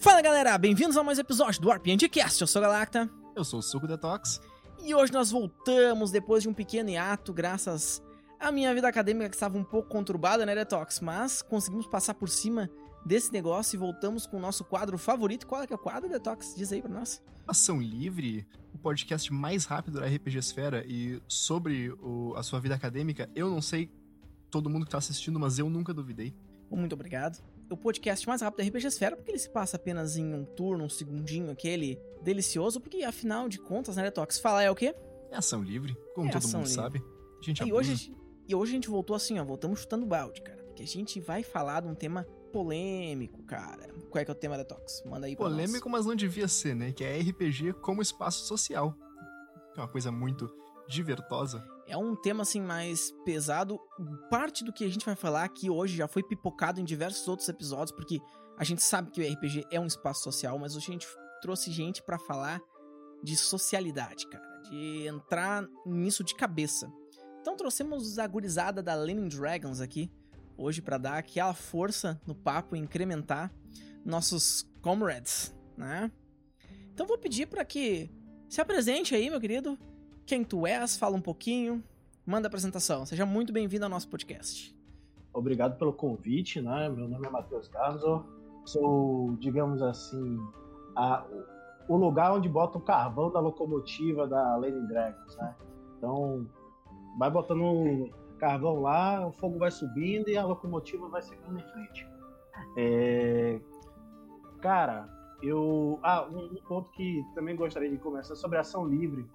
Fala galera, bem-vindos a mais um episódio do RPG Cast. Eu sou o Galacta. Eu sou o Suco Detox. E hoje nós voltamos depois de um pequeno hiato, graças à minha vida acadêmica que estava um pouco conturbada, né, Detox? Mas conseguimos passar por cima desse negócio e voltamos com o nosso quadro favorito. Qual é que é o quadro, Detox? Diz aí pra nós. Ação Livre, o podcast mais rápido da RPG Esfera e sobre o, a sua vida acadêmica, eu não sei todo mundo que tá assistindo, mas eu nunca duvidei. Muito obrigado. O podcast mais rápido da RPG Esfera, porque ele se passa apenas em um turno, um segundinho, aquele delicioso, porque afinal de contas, né, Detox? Falar é o quê? É ação livre, como É todo mundo livre. sabe. A gente E hoje, e hoje a gente voltou assim, ó, voltamos chutando balde, cara. Porque a gente vai falar de um tema polêmico, cara. Qual é que é o tema, Detox? Manda aí pra nós. Polêmico, mas não devia ser, né? Que é RPG como espaço social. É uma coisa muito divertosa. É um tema assim mais pesado. Parte do que a gente vai falar aqui hoje já foi pipocado em diversos outros episódios, porque a gente sabe que o RPG é um espaço social, mas hoje a gente trouxe gente pra falar de socialidade, cara, de entrar nisso de cabeça. Então trouxemos a gurizada da Lenin Dragons aqui hoje pra dar aquela força no papo e incrementar nossos comrades, né? Então vou pedir pra que se apresente aí, meu querido, quem tu és, fala um pouquinho, manda a apresentação. Seja muito bem-vindo ao nosso podcast. Obrigado pelo convite, né? Meu nome é Matheus Carlos. Sou, digamos assim, a- o lugar onde bota o carvão da locomotiva da Lady Dragons, né? Então, vai botando carvão lá, o fogo vai subindo e a locomotiva vai seguindo em frente. É, Cara, eu. Ah, um, um ponto que também gostaria de começar sobre ação livre.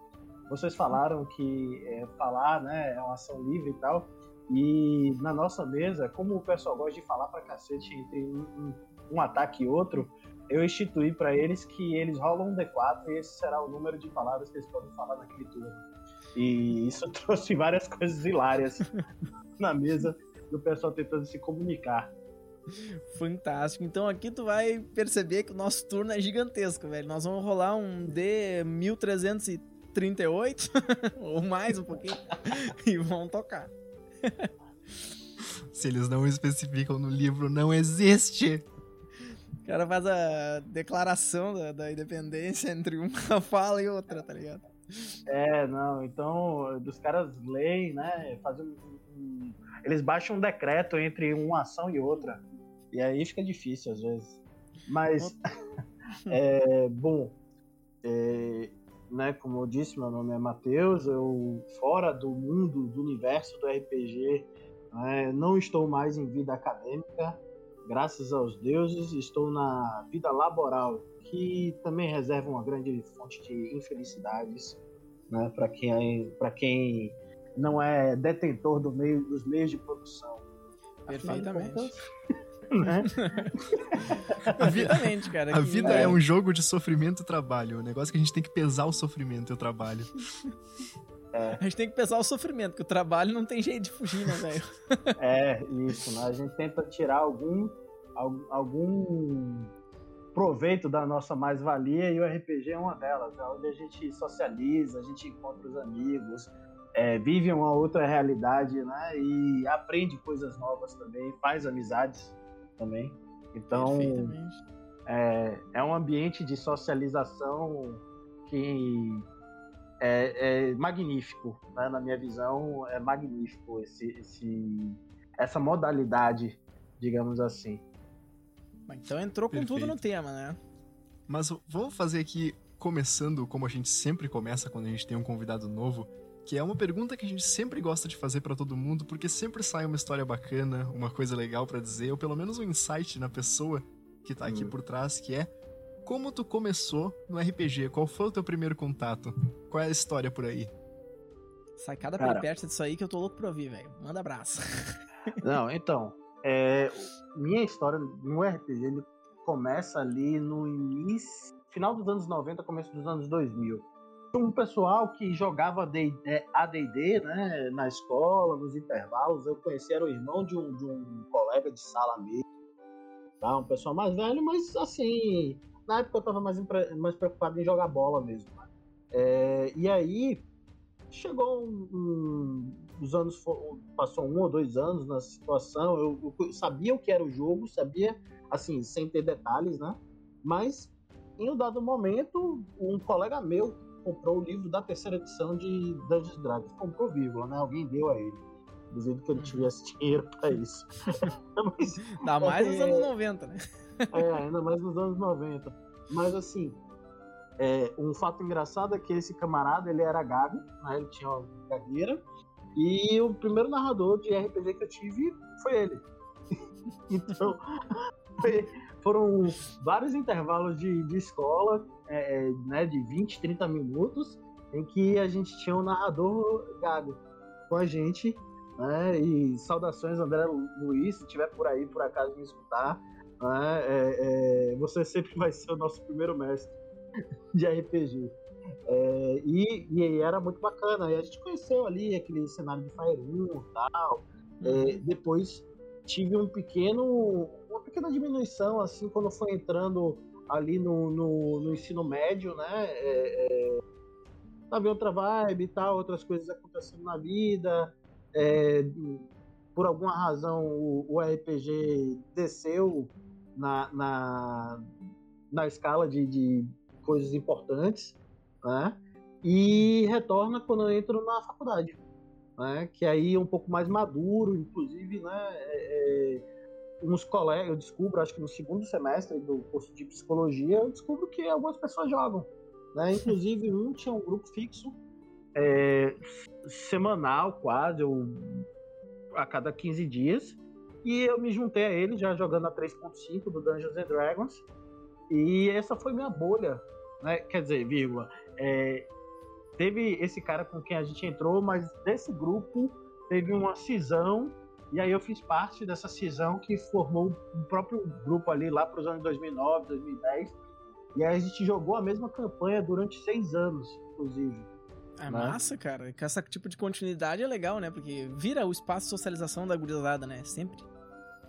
Vocês falaram que é, falar, né, é uma ação livre e tal. E na nossa mesa, como o pessoal gosta de falar pra cacete entre um, um- um ataque e outro, eu instituí pra eles que eles rolam um D4 e esse será o número de palavras que eles podem falar naquele turno. E isso trouxe várias coisas hilárias na mesa do pessoal tentando se comunicar. Fantástico. Então aqui tu vai perceber que o nosso turno é gigantesco, velho. Nós vamos rolar um D 1338 ou mais um pouquinho e vamos tocar. Se eles não especificam no livro, não existe. O cara faz a declaração da, da independência entre uma fala e outra, tá ligado? É, não, então, dos caras leem, né, fazem um- um- eles baixam um decreto entre uma ação e outra, e aí fica difícil às vezes. Mas, é, bom, é, né, como eu disse, meu nome é Matheus, eu, fora do mundo, do universo do RPG, né, não estou mais em vida acadêmica, graças aos deuses, estou na vida laboral, que também reserva uma grande fonte de infelicidades, né, para quem, pra quem não é detentor do meio, dos meios de produção. Perfeitamente. Né? Perfeitamente, cara. A que- vida é um jogo de sofrimento e trabalho. O negócio é que a gente tem que pesar o sofrimento e o trabalho. A gente tem que pesar o sofrimento, porque o trabalho não tem jeito de fugir, né, velho? É, isso, né? A gente tenta tirar algum, al- algum proveito da nossa mais-valia e o RPG é uma delas, é onde a gente socializa, a gente encontra os amigos, é, vive uma outra realidade, né? E aprende coisas novas também, faz amizades também. Então, é, é um ambiente de socialização que é, é magnífico, né? na minha visão, é magnífico esse, esse, essa modalidade, digamos assim. Mas Então entrou com tudo no Perfeito. tema, né? Mas vamos fazer aqui, começando como a gente sempre começa quando a gente tem um convidado novo, que é uma pergunta que a gente sempre gosta de fazer pra todo mundo, porque sempre sai uma história bacana, uma coisa legal pra dizer, ou pelo menos um insight na pessoa que tá aqui Hum. por trás, que é como tu começou no RPG? Qual foi o teu primeiro contato? Qual é a história por aí? Sai cada peripécia disso aí que eu tô louco pra ouvir, velho. Manda abraço. Não, então, é, minha história no RPG ele começa ali no início, final dos anos 90, começo dos anos 2000. Um pessoal que jogava D- é, AD&D, né, na escola, nos intervalos, eu conheci, era o irmão de um, de um colega de sala mesmo, tá? um pessoal mais velho, mas assim, na época eu tava mais, mais preocupado em jogar bola mesmo. né? É, e aí, chegou um, um- os anos passou um ou dois anos na situação eu, eu sabia o que era o jogo sabia assim sem ter detalhes né Mas, em um dado momento, um colega meu comprou o livro da terceira edição de Dungeons Dragons. Comprou, vírgula, né? Alguém deu a ele. Duvido que ele uhum. tivesse dinheiro pra isso. Mas, Ainda mais é, nos anos 90, né? é, ainda mais nos anos 90. Mas assim, é, um fato engraçado é que esse camarada, ele era gago, né? ele tinha uma gagueira, e o primeiro narrador de RPG que eu tive foi ele. então, foram vários intervalos de, de escola, é, é né, de 20, 30 minutos, em que a gente tinha um narrador gago com a gente, né? E saudações, André Luiz, se estiver por aí, por acaso me escutar, né? É, é, você sempre vai ser o nosso primeiro mestre de RPG. É, e, e, era muito bacana. E a gente conheceu ali aquele cenário de 1 e tal. É, uhum. depois tive um pequeno, uma pequena diminuição, assim, quando foi entrando ali no, no, no ensino médio, né? É, é, outra vibe e tal, outras coisas acontecendo na vida. É, por alguma razão o, o RPG desceu na, na, na escala de, de coisas importantes, né? E retorna quando eu entro na faculdade, né? Que aí é um pouco mais maduro, inclusive, né? É, é uns colegas, eu descubro, acho que no segundo semestre do curso de psicologia, eu descubro que algumas pessoas jogam, né? Inclusive um tinha um grupo fixo, é, semanal quase, ou a cada 15 dias, e eu me juntei a ele já jogando a 3.5 do Dungeons and Dragons. E essa foi minha bolha, né? Quer dizer, vírgula. É, teve esse cara com quem a gente entrou, mas desse grupo teve uma cisão. E aí eu fiz parte dessa cisão que formou o um próprio grupo ali lá para os anos 2009, 2010. E aí a gente jogou a mesma campanha durante seis anos, inclusive. É né? massa, cara. Que esse tipo de continuidade é legal, né? Porque vira o espaço de socialização da gurizada, né? Sempre.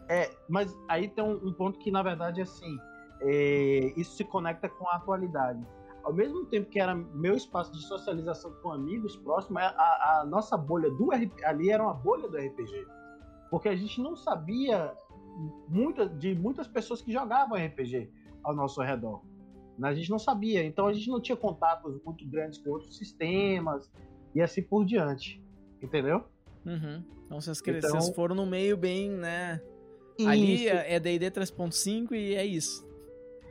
É, mas aí tem um, um ponto que, na verdade, assim, é, isso se conecta com a atualidade. Ao mesmo tempo que era meu espaço de socialização com amigos próximos, a, a nossa bolha do RPG, ali era uma bolha do RPG. Porque a gente não sabia muita, de muitas pessoas que jogavam RPG ao nosso redor. A gente não sabia, então a gente não tinha contatos muito grandes com outros sistemas e assim por diante. Entendeu? Uhum. Então vocês, então, vocês foram no meio bem, né? Isso. Ali é D&D 3.5 e é isso.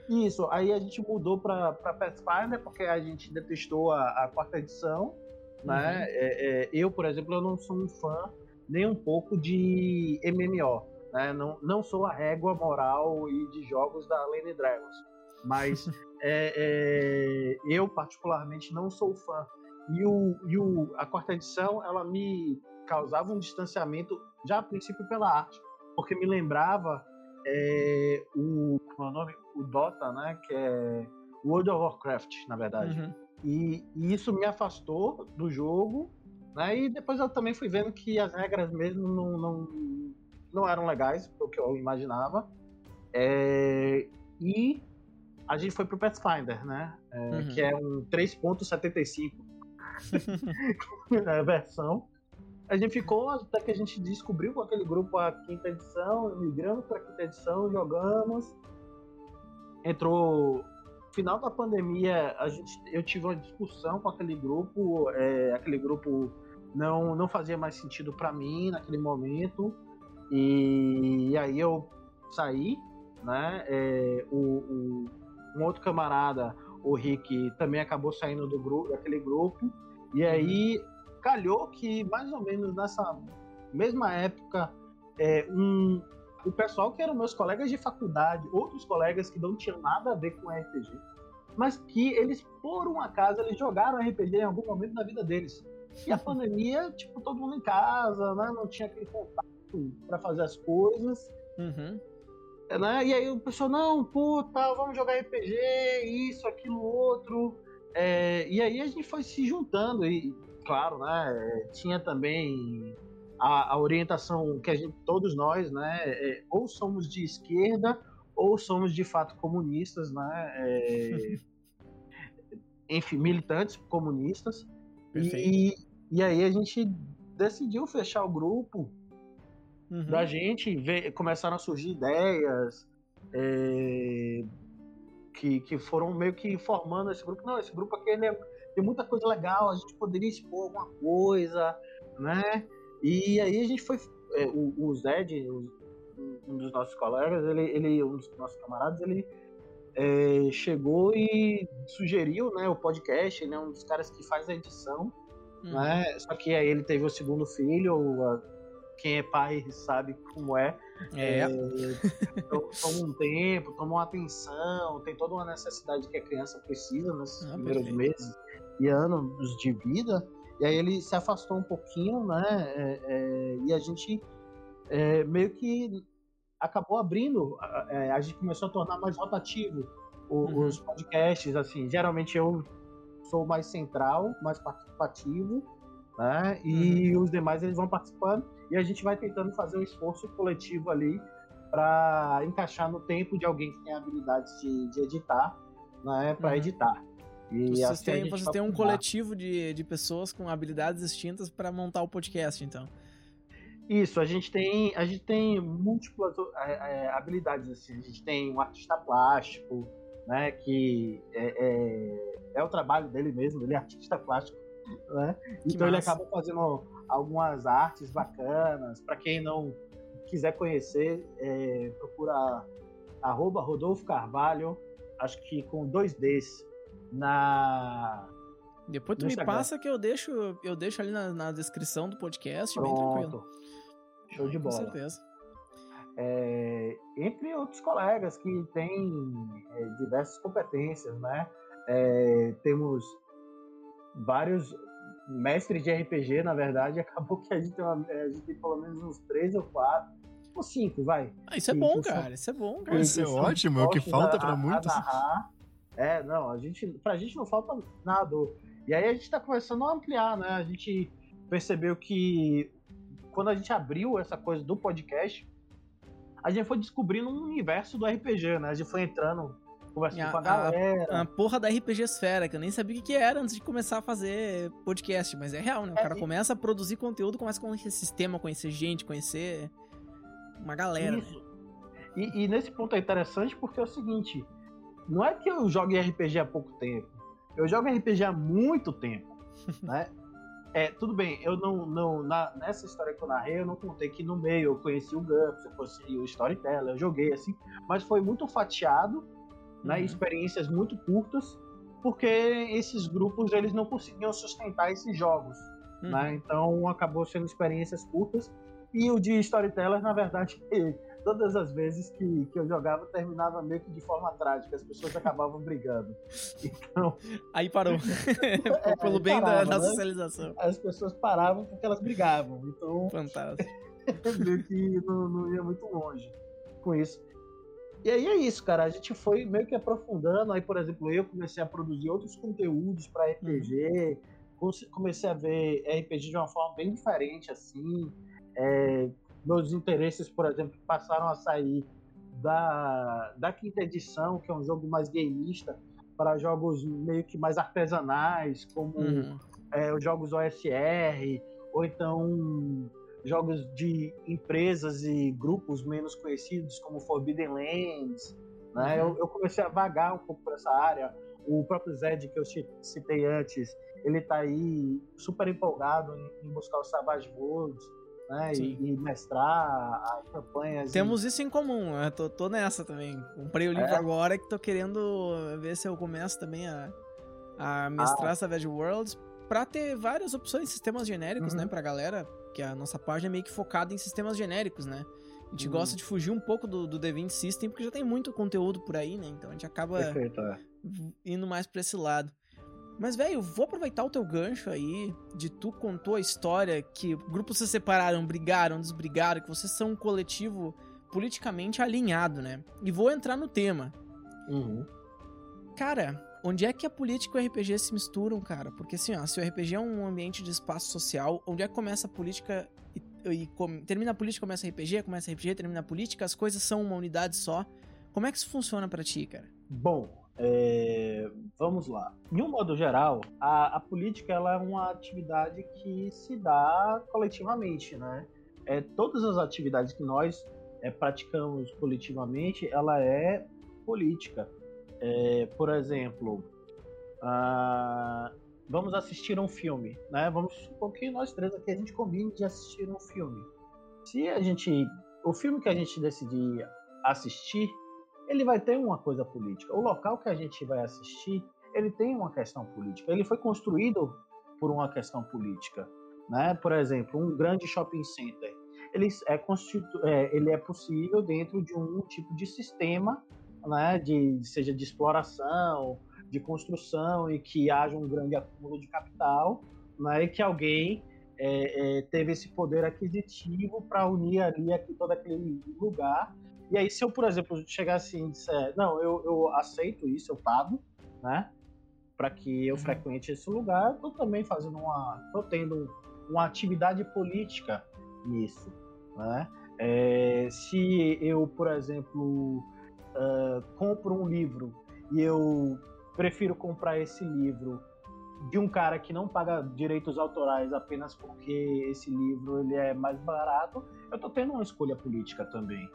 Isso, aí a gente mudou para Pathfinder porque a gente detestou a, a quarta edição, né? Uhum. É, é, eu, por exemplo, eu não sou um fã nem um pouco de MMO, né? Não, não sou a régua moral e de jogos da Lane Dragons, mas é, é, eu particularmente não sou fã. E, o, e o, a quarta edição, ela me causava um distanciamento já a princípio pela arte porque me lembrava é, o, é o nome, o Dota, né, que é World of Warcraft, na verdade. Uhum. E, e, isso me afastou do jogo, e depois eu também fui vendo que as regras mesmo não, não, não eram legais, o que eu imaginava. É, e a gente foi pro Pathfinder, né, é, uhum. que é um 3.75 é, versão. A gente ficou até que a gente descobriu com aquele grupo a quinta edição, migramos para a quinta edição, jogamos. Entrou final da pandemia, a gente, eu tive uma discussão com aquele grupo, é, aquele grupo não, não fazia mais sentido para mim naquele momento, e, e, aí eu saí, né? É, o, o, um outro camarada, o Rick, também acabou saindo do grupo, daquele grupo, e aí calhou que mais ou menos nessa mesma época, é, um, o pessoal que eram meus colegas de faculdade, outros colegas que não tinham nada a ver com RPG, mas que eles, por um acaso, eles jogaram RPG em algum momento da vida deles. E a pandemia, tipo, todo mundo em casa, né? Não tinha aquele contato para fazer as coisas. Uhum. Né? E aí o pessoal, não, puta, vamos jogar RPG, isso, aquilo, outro. É, e aí a gente foi se juntando. E claro, né? Tinha também a, a orientação que a gente, todos nós, né? É, ou somos de esquerda ou somos de fato comunistas, né? É, enfim, militantes comunistas. E, e aí a gente decidiu fechar o grupo uhum. da gente, ver, começaram a surgir ideias. É, que, que foram meio que formando esse grupo. Não, esse grupo aqui ele é, tem muita coisa legal, a gente poderia expor alguma coisa, né? E aí a gente foi. É, o, o Zed, um dos nossos colegas, ele, ele, um dos nossos camaradas, ele é, chegou e sugeriu né, o podcast, ele é um dos caras que faz a edição, hum. né? Só que aí ele teve o segundo filho, quem é pai sabe como é. É. é toma um tempo, toma uma atenção, tem toda uma necessidade que a criança precisa nesses ah, primeiros perfeito. meses e anos de vida. E aí ele se afastou um pouquinho, né? É, é, e a gente é, meio que acabou abrindo, é, a gente começou a tornar mais rotativo o, uhum. os podcasts, assim, geralmente eu sou mais central, mais participativo, né? E uhum. os demais eles vão participando e a gente vai tentando fazer um esforço coletivo ali para encaixar no tempo de alguém que tem habilidades de, de editar, né? Para uhum. editar. E vocês assim têm, vocês têm um coletivo de, de pessoas com habilidades distintas para montar o podcast, então. Isso, a gente tem, a gente tem múltiplas é, é, habilidades assim. A gente tem um artista plástico, né, que é, é, é, o trabalho dele mesmo, ele é artista plástico, né? então massa. ele acaba fazendo algumas artes bacanas. Para quem não quiser conhecer, é, procura arroba Rodolfo Carvalho, acho que com dois Ds na depois tu me passa que eu deixo, eu deixo ali na, na descrição do podcast, Pronto. bem tranquilo. Show de bola. Com certeza. É, entre outros colegas que têm é, diversas competências, né? É, temos vários mestres de RPG, na verdade, acabou que a gente tem, uma, é, a gente tem pelo menos uns três ou quatro, ou cinco, vai. Ah, isso é bom, cara. Isso é bom, cara. Isso é ótimo, é o que falta para muitos. É, não, a gente, pra gente não falta nada. E aí a gente tá começando a ampliar, né? A gente percebeu que quando a gente abriu essa coisa do podcast, a gente foi descobrindo um universo do RPG, né? A gente foi entrando, conversando a, com a galera. A, a, porra da RPG Esfera, que eu nem sabia o que era antes de começar a fazer podcast, mas é real, né? O é, cara e... começa a produzir conteúdo, começa a conhecer sistema, conhecer gente, conhecer uma galera. Isso. Né? E, e, nesse ponto é interessante porque é o seguinte: não é que eu jogue RPG há pouco tempo, eu jogo RPG há muito tempo, né? É, tudo bem, eu não, não na, nessa história que eu narrei, eu não contei que no meio eu conheci o Gumps, eu conheci o Storyteller, eu joguei assim, mas foi muito fatiado, né, uhum. né, experiências muito curtas, porque esses grupos eles não conseguiam sustentar esses jogos, uhum. né, então acabou sendo experiências curtas, e o de Storyteller, na verdade, todas as vezes que, que eu jogava terminava meio que de forma trágica, as pessoas acabavam brigando. Então. Aí parou. é, Pelo bem parava, da, da, né? socialização. As pessoas paravam porque elas brigavam. Então. Fantástico. meio que não, não ia muito longe com isso. E aí é isso, cara. A gente foi meio que aprofundando. Aí, por exemplo, eu comecei a produzir outros conteúdos para RPG. Uhum. Comecei a ver RPG de uma forma bem diferente, assim. É, meus interesses, por exemplo, passaram a sair da, da quinta edição, que é um jogo mais gameista, para jogos meio que mais artesanais, como uhum. é, os jogos OSR, ou então jogos de empresas e grupos menos conhecidos, como Forbidden Lands. Né? Uhum. Eu, eu, comecei a vagar um pouco por essa área. O próprio Zed, que eu citei antes, ele está aí super empolgado em, em buscar o Savage Worlds né? E, e, mestrar as campanhas. Temos e... isso em comum, eu tô, tô nessa também. Comprei o livro é. agora que tô querendo ver se eu começo também a, a mestrar ah. Savage Worlds pra ter várias opções, sistemas genéricos, né, uhum. né, pra galera, que a nossa página é meio que focada em sistemas genéricos, né? A gente uhum. gosta de fugir um pouco do, do D20 System, porque já tem muito conteúdo por aí, né? Então a gente acaba Perfeito, é. indo mais pra esse lado. Mas, velho, vou aproveitar o teu gancho aí, de tu contou a história que grupos se separaram, brigaram, desbrigaram, que vocês são um coletivo politicamente alinhado, né? E vou entrar no tema. Uhum. Cara, onde é que a política e o RPG se misturam, cara? Porque assim, ó, se o RPG é um ambiente de espaço social, onde é que começa a política e, e com, termina a política, começa a RPG, começa a RPG, termina a política, as coisas são uma unidade só. Como é que isso funciona para ti, cara? Bom, é, vamos lá. De um modo geral, a, a, política ela é uma atividade que se dá coletivamente, né? É, todas as atividades que nós é, praticamos coletivamente, ela é política. É, por exemplo, uh, vamos assistir um filme, né? Vamos supor que nós três aqui a gente combine de assistir um filme. Se a gente, o filme que a gente decidir assistir, ele vai ter uma coisa política. O local que a gente vai assistir, ele tem uma questão política. Ele foi construído por uma questão política, né? Por exemplo, um grande shopping center, ele é, constitu... É, ele é possível dentro de um tipo de sistema, né? De seja de exploração, de construção e que haja um grande acúmulo de capital, né? E que alguém é, é, teve esse poder aquisitivo para unir ali aqui, todo aquele lugar. E aí, se eu, por exemplo, chegar assim e disser, não, eu, eu aceito isso, eu pago, né? Para que eu uhum. frequente esse lugar, eu também fazendo uma. tô tendo uma atividade política nisso, né? É, se eu, por exemplo, uh, compro um livro e eu prefiro comprar esse livro de um cara que não paga direitos autorais apenas porque esse livro ele é mais barato, eu estou tendo uma escolha política também,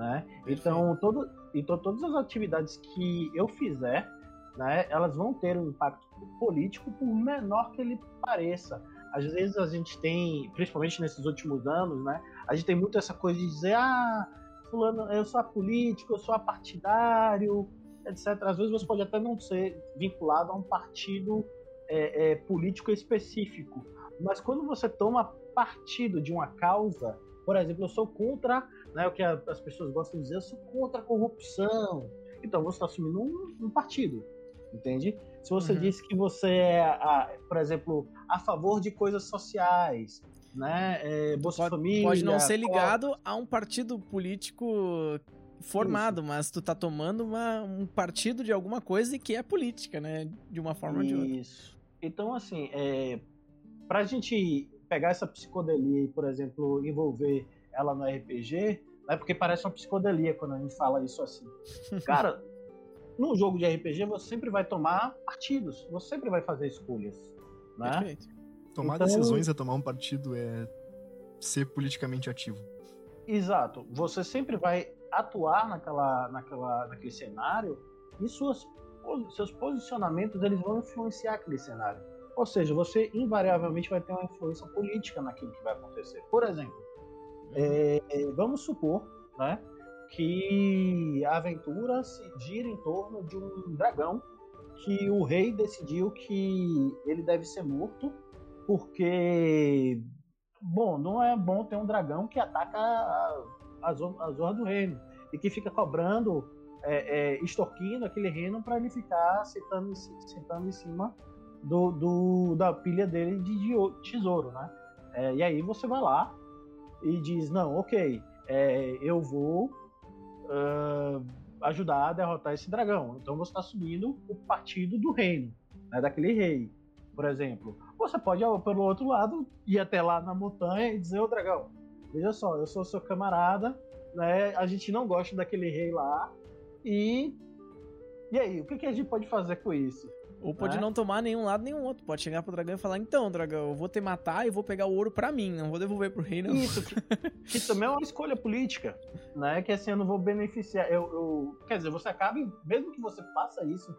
né? Então, todo, então todas as atividades que eu fizer, né, elas vão ter um impacto político por menor que ele pareça. Às vezes a gente tem, principalmente nesses últimos anos, né, a gente tem muito essa coisa de dizer, ah, fulano, eu sou político, eu sou partidário, etc. Às vezes você pode até não ser vinculado a um partido é, é, político específico. Mas quando você toma partido de uma causa, por exemplo, eu sou contra, né, o que as pessoas gostam de dizer, eu sou contra a corrupção. Então você está assumindo um, um, partido, entende? Se você uhum. diz que você é, a, por exemplo, a favor de coisas sociais, né, é, Bolsa pode, Família... Pode não ser ligado a um partido político formado, Isso. mas tu tá tomando uma, um partido de alguma coisa que é política, né? De uma forma Isso. ou de outra. Isso. Então, assim, é, para a gente pegar essa psicodelia e, por exemplo, envolver ela no RPG, né, porque parece uma psicodelia quando a gente fala isso assim. Cara, num jogo de RPG você sempre vai tomar partidos, você sempre vai fazer escolhas. Né? Perfeito. Tomar então, decisões é tomar um partido, é ser politicamente ativo. Exato. Você sempre vai atuar naquela, naquela, naquele cenário e suas seus posicionamentos eles vão influenciar aquele cenário. Ou seja, você invariavelmente vai ter uma influência política naquilo que vai acontecer. Por exemplo. É, vamos supor né, que a aventura se gira em torno de um dragão que o rei decidiu que ele deve ser morto porque, bom, não é bom ter um dragão que ataca as honras do reino e que fica cobrando é, é, extorquindo aquele reino para ele ficar sentando, sentando em cima do, do, da pilha dele de, de tesouro, né? É, e aí você vai lá e diz, não, ok, é, eu vou uh, ajudar a derrotar esse dragão. Então você está subindo o partido do reino, né, daquele rei, por exemplo. Você pode, pelo outro lado, ir até lá na montanha e dizer, ô dragão, veja só, eu sou seu camarada, né, a gente não gosta daquele rei lá, e. E aí, o que, que a gente pode fazer com isso? Ou pode né? não tomar nenhum lado nenhum outro. Pode chegar pro dragão e falar: então, dragão, eu vou te matar e vou pegar o ouro pra mim, não vou devolver pro rei, não. Isso, que, que também é uma escolha política, né? Que assim, eu não vou beneficiar. Eu, eu, quer dizer, você acaba, mesmo que você faça isso,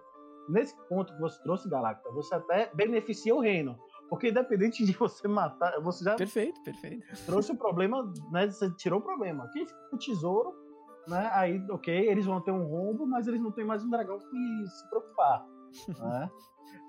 nesse ponto que você trouxe, Galacta, você até beneficia o reino. Porque independente de você matar, você já. Perfeito, perfeito. Trouxe o problema, né? Você tirou o problema. Quem fica com o tesouro né? Aí, ok, eles vão ter um rombo, mas eles não têm mais um dragão que se preocupar. Né?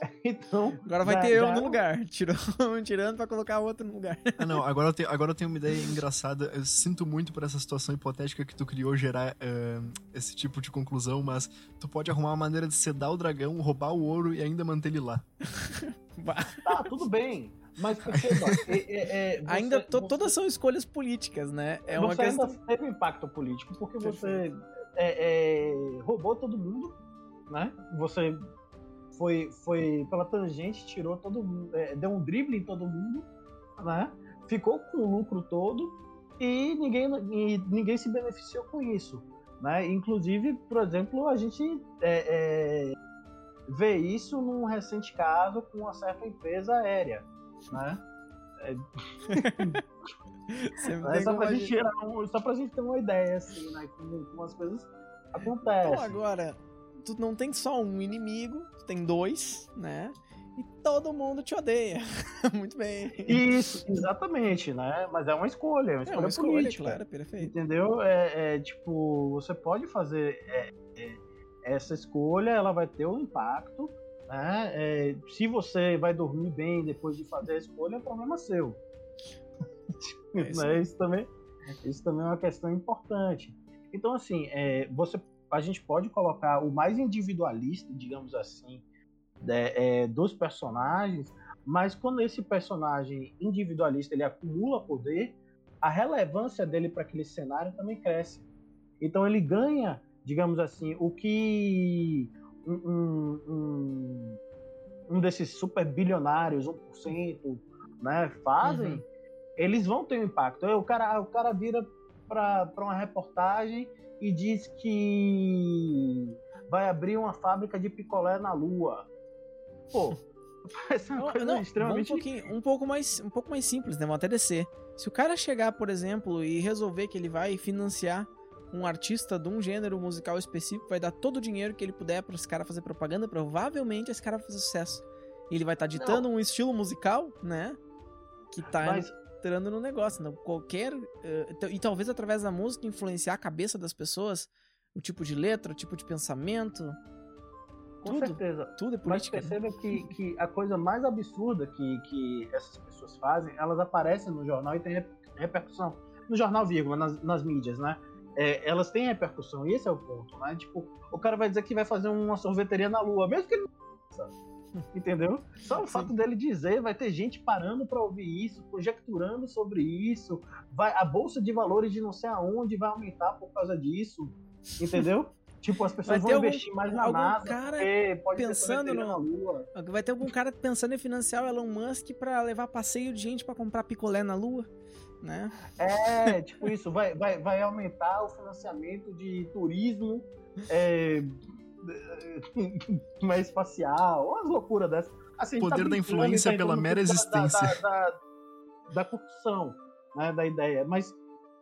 Então. Agora vai já, ter eu já... no lugar. Tirou um tirando pra colocar outro no lugar. Ah, não, agora eu, tenho, agora eu tenho uma ideia engraçada. Eu sinto muito por essa situação hipotética que tu criou gerar uh, esse tipo de conclusão, mas tu pode arrumar uma maneira de sedar o dragão, roubar o ouro e ainda manter ele lá. tá, tudo bem. Mas perceba, é, é, é, você, ainda to, você... todas são escolhas políticas, né? É uma você questão... ainda teve um impacto político porque você é, é, roubou todo mundo, né? Você foi, foi pela tangente, tirou todo mundo, deu um drible em todo mundo, né? Ficou com o lucro todo e ninguém, e ninguém se beneficiou com isso. Né? Inclusive, por exemplo, a gente é, é, vê isso num recente caso com uma certa empresa aérea né? É... é só, pra gente, só pra gente ter uma ideia, assim, né? Como, como as coisas acontecem. Então agora, tu não tem só um inimigo, tu tem dois, né? E todo mundo te odeia. Muito bem. Isso, exatamente, né? Mas é uma escolha, é uma escolha, é uma escolha política. claro, perfeito. Entendeu? É, é, tipo, você pode fazer é, é, essa escolha, ela vai ter um impacto. Né? É, se você vai dormir bem depois de fazer a escolha, é problema seu. Isso né? isso, também, isso também é uma questão importante. Então, assim, é, você, a gente pode colocar o mais individualista, digamos assim, é, é, dos personagens, mas quando esse personagem individualista ele acumula poder, a relevância dele para aquele cenário também cresce. Então ele ganha, digamos assim, o que um, um, um, um desses super bilionários, 1%, né, fazem, Uhum. eles vão ter um impacto. O cara, o cara vira para uma reportagem e diz que vai abrir uma fábrica de picolé na Lua. Pô, parece uma Não, coisa não, extremamente. um, um pouco mais um pouco mais simples, né? Vamos até descer. Se o cara chegar, por exemplo, e resolver que ele vai financiar um artista de um gênero musical específico, vai dar todo o dinheiro que ele puder para esse cara fazer propaganda, provavelmente esse cara vai fazer sucesso. Ele vai estar ditando um estilo musical, né? Que tá Mas, entrando no negócio. Não? Qualquer. eh, então- e talvez através da música influenciar a cabeça das pessoas, o tipo de letra, o tipo de pensamento. com tudo, certeza. Tudo é Mas política. né? perceba que, que a coisa mais absurda que, que essas pessoas fazem, elas aparecem no jornal e tem rep- repercussão. No jornal, vírgula, nas, nas mídias, né? É, elas têm repercussão, e esse é o ponto, né? Tipo, o cara vai dizer que vai fazer uma sorveteria na lua, mesmo que ele não. Entendeu? Só o Sim. fato dele dizer, vai ter gente parando para ouvir isso, conjecturando sobre isso, vai a bolsa de valores de não sei aonde vai aumentar por causa disso, entendeu? tipo, as pessoas vão algum- investir mais na algum NASA, cara pensando no- na lua. Vai ter algum cara pensando em financiar o Elon Musk pra levar passeio de gente pra comprar picolé na lua, né? É, tipo isso, vai, vai, vai aumentar o financiamento de turismo é, mais espacial, umas loucuras dessas. Assim, gente Poder da brincando, influência tá pela mera da- existência. Da, da, da corrupção, né, da ideia. Mas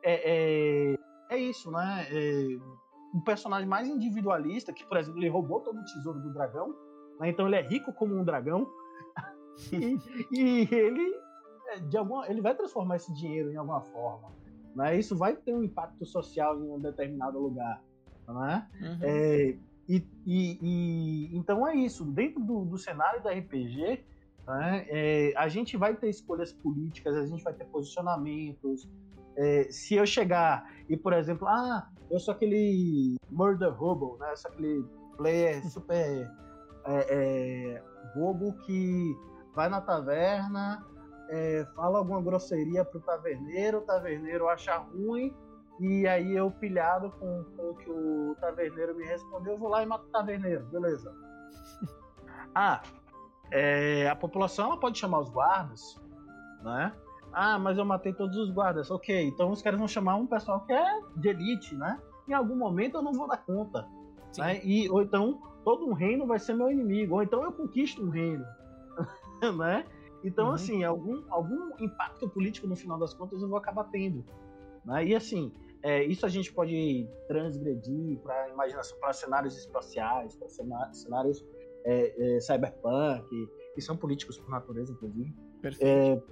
é, é, é isso, né? É, um personagem mais individualista, que, por exemplo, ele roubou todo o tesouro do dragão, né, então ele é rico como um dragão, e, e ele, é, de alguma, ele vai transformar esse dinheiro em alguma forma. Né? Isso vai ter um impacto social em um determinado lugar. Né? Uhum. É, e, e- e- então é isso. Dentro do, do cenário da RPG, né, é, a gente vai ter escolhas políticas, a gente vai ter posicionamentos. É, se eu chegar e, por exemplo, ah, eu sou aquele murder hobo, né? Eu sou aquele player super é, é, bobo que vai na taverna, é, fala alguma grosseria pro taverneiro, o taverneiro acha ruim, e aí eu, pilhado com, com o que o taverneiro me respondeu, eu vou lá e mato o taverneiro, beleza. ah, é, a população ela pode chamar os guardas, né? Ah, mas eu matei todos os guardas. Ok, então os caras vão chamar um pessoal que é de elite, né? Em algum momento eu não vou dar conta. Sim. Né? E, ou então todo um reino vai ser meu inimigo, ou então eu conquisto um reino. né? Então, Uhum. assim, algum, algum impacto político no final das contas eu vou acabar tendo. Né? E assim, é, isso a gente pode transgredir para imaginação, para cenários espaciais, para cenários é, é, cyberpunk, que são políticos por natureza, inclusive Perfeito. é,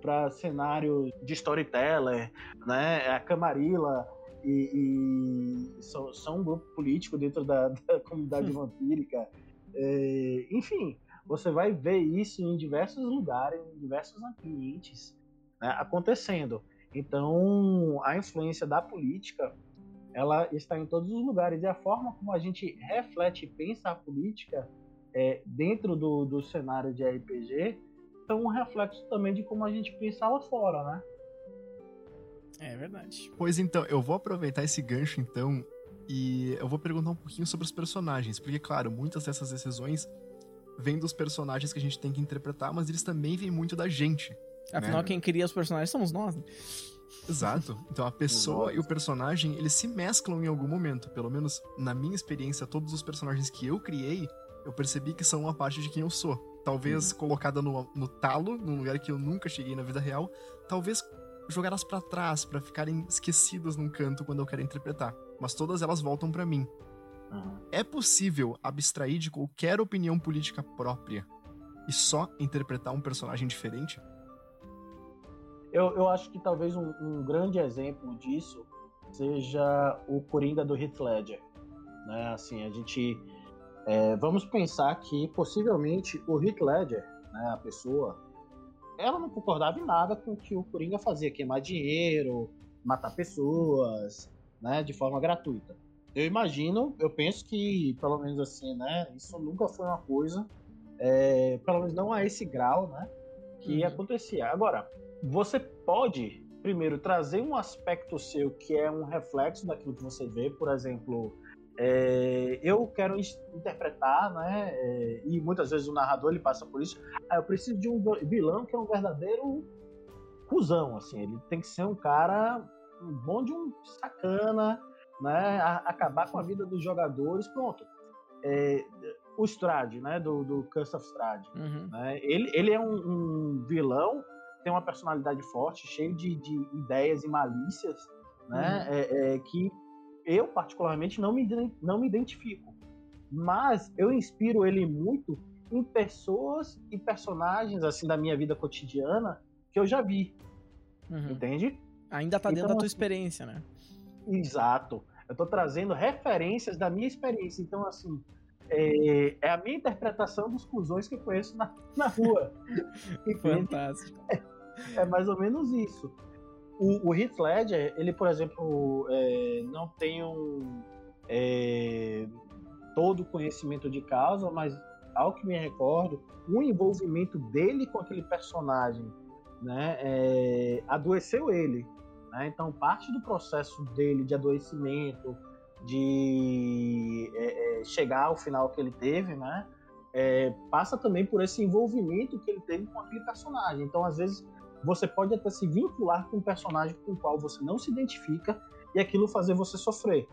para cenário de storyteller, né? A Camarilla e, e são, são um grupo político dentro da, da comunidade vampírica. É, enfim, você vai ver isso em diversos lugares, em diversos ambientes né, acontecendo. Então, a influência da política ela está em todos os lugares e a forma como a gente reflete e pensa a política é, dentro do, do cenário de RPG são um reflexo também de como a gente pensa lá fora, né? É verdade. Pois então, eu vou aproveitar esse gancho então e eu vou perguntar um pouquinho sobre os personagens, porque claro, muitas dessas decisões vêm dos personagens que a gente tem que interpretar, mas eles também vêm muito da gente. Afinal, Né? quem cria os personagens somos nós, né? Exato. Então a pessoa e o personagem, eles se mesclam em algum momento. Pelo menos na minha experiência, todos os personagens que eu criei, eu percebi que são uma parte de quem eu sou. Talvez colocada no, no talo, num lugar que eu nunca cheguei na vida real. Talvez jogadas pra trás, pra ficarem esquecidas num canto quando eu quero interpretar. Mas todas elas voltam pra mim. Uhum. É possível abstrair de qualquer opinião política própria e só interpretar um personagem diferente? Eu, eu acho que talvez um, um grande exemplo disso seja o Coringa do Heath Ledger. Né? Assim, a gente é, vamos pensar que possivelmente o Heath Ledger, né, a pessoa, ela não concordava em nada com o que o Coringa fazia, queimar dinheiro, matar pessoas, né, de forma gratuita. Eu imagino, eu penso que, pelo menos assim, né, isso nunca foi uma coisa, é, pelo menos não a esse grau, né, que uhum. acontecia. Agora, você pode, primeiro, trazer um aspecto seu que é um reflexo daquilo que você vê, por exemplo, é, eu quero interpretar, né? É, e muitas vezes o narrador ele passa por isso. Ah, eu preciso de um vilão que é um verdadeiro cuzão, assim. Ele tem que ser um cara bom de um sacana, né? A, acabar com a vida dos jogadores, pronto. É, o Strade, né? Do, do Curse of Strade. Uhum. Né? Ele, ele é um, um, vilão, tem uma personalidade forte, cheio de, de ideias e malícias, né? Uhum. É, é, que eu particularmente não me, não me identifico. Mas eu inspiro ele muito em pessoas e personagens assim da minha vida cotidiana que eu já vi. Uhum. Entende? Ainda tá dentro então, da tua assim, experiência, né? Exato. Eu tô trazendo referências da minha experiência. Então, assim, é, é a minha interpretação dos cuzões que eu conheço na, na rua. Fantástico. É, mais ou menos isso. O, o Heath Ledger, ele, por exemplo, é, não tem um, é, todo o conhecimento de causa, mas ao que me recordo, o envolvimento dele com aquele personagem né, é, adoeceu ele. Né? Então, parte do processo dele de adoecimento, de é, é, chegar ao final que ele teve, né, é, passa também por esse envolvimento que ele teve com aquele personagem. Então, às vezes, você pode até se vincular com um personagem com o qual você não se identifica e aquilo fazer você sofrer.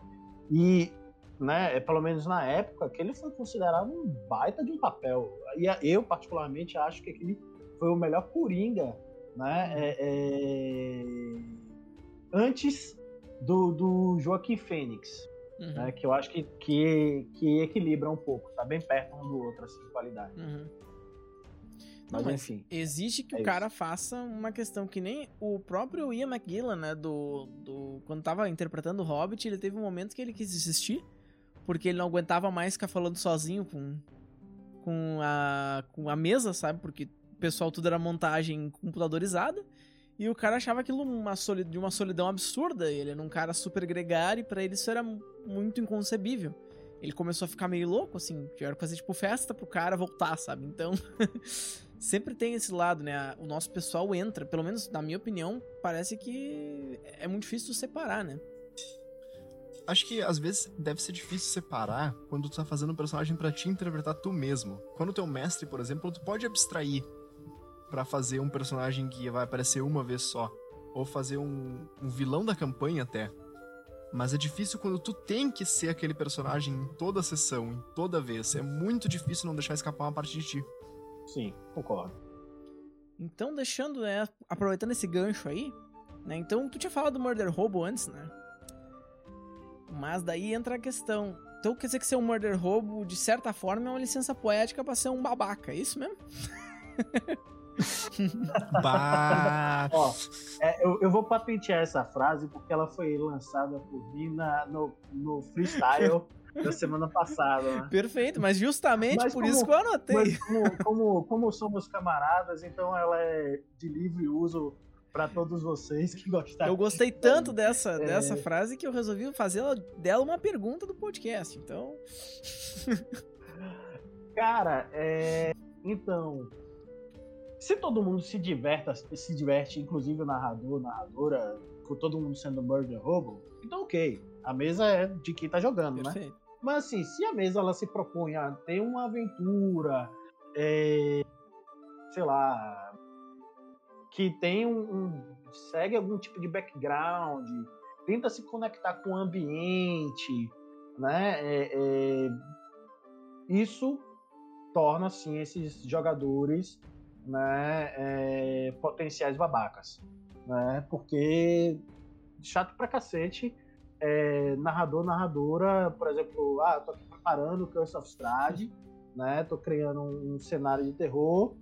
E, né, é, pelo menos na época, que ele foi considerado um baita de um papel. E eu, particularmente, acho que aquele foi o melhor Coringa, né, é, é... antes do, do Joaquim Fênix. Uhum. Né, que eu acho que, que, que equilibra um pouco, tá bem perto um do outro, assim, de qualidade. Uhum. Mas, mas enfim. Existe que é o cara isso. faça uma questão que nem o próprio Ian McGillan, né? Do, do, quando tava interpretando o Hobbit, ele teve um momento que ele quis desistir. Porque ele não aguentava mais ficar falando sozinho com, com, a, com a mesa, sabe? Porque o pessoal tudo era montagem computadorizada. E o cara achava aquilo uma de uma solidão absurda. Ele era um cara super gregário e pra ele isso era muito inconcebível. Ele começou a ficar meio louco, assim. Tiveram que fazer, tipo, festa pro cara voltar, sabe? Então, sempre tem esse lado, né? O nosso pessoal entra, pelo menos na minha opinião, parece que é muito difícil separar, né? Acho que às vezes deve ser difícil separar quando tu tá fazendo um personagem para te interpretar tu mesmo. Quando um mestre, por exemplo, tu pode abstrair para fazer um personagem que vai aparecer uma vez só. Ou fazer um, um vilão da campanha até. Mas é difícil quando tu tem que ser aquele personagem em toda a sessão, em toda vez. É muito difícil não deixar escapar uma parte de ti. Sim, concordo. Então, deixando, né, aproveitando esse gancho aí, né, então tu tinha falado do Murder Robo antes, né? Mas daí entra a questão. Então quer dizer que ser um Murder Robo, de certa forma, é uma licença poética para ser um babaca, é isso mesmo? bah. Ó, é, eu, eu, vou patentear essa frase porque ela foi lançada por mim na, no, no freestyle da semana passada. Né? Perfeito, mas justamente mas por como, isso que eu anotei. Como, como, como, somos camaradas, então ela é de livre uso para todos vocês que gostaram. Eu gostei tanto dessa, é... dessa frase que eu resolvi fazer dela uma pergunta do podcast, então. Cara, é... então. Se todo mundo se diverta, se diverte, inclusive o narrador, narradora, com todo mundo sendo Murder Robo, então ok. A mesa é de quem tá jogando, né? Perfeito. né? Mas assim, se a mesa ela se propõe a ter uma aventura, é, sei lá, que tem um, um, segue algum tipo de background, tenta se conectar com o ambiente, né? É, é, isso torna assim esses jogadores, né, é, potenciais babacas, né? Porque chato pra cacete é, narrador, narradora, por exemplo, ah, tô aqui preparando o Curse of Strahd, né? Tô criando um, um, cenário de terror,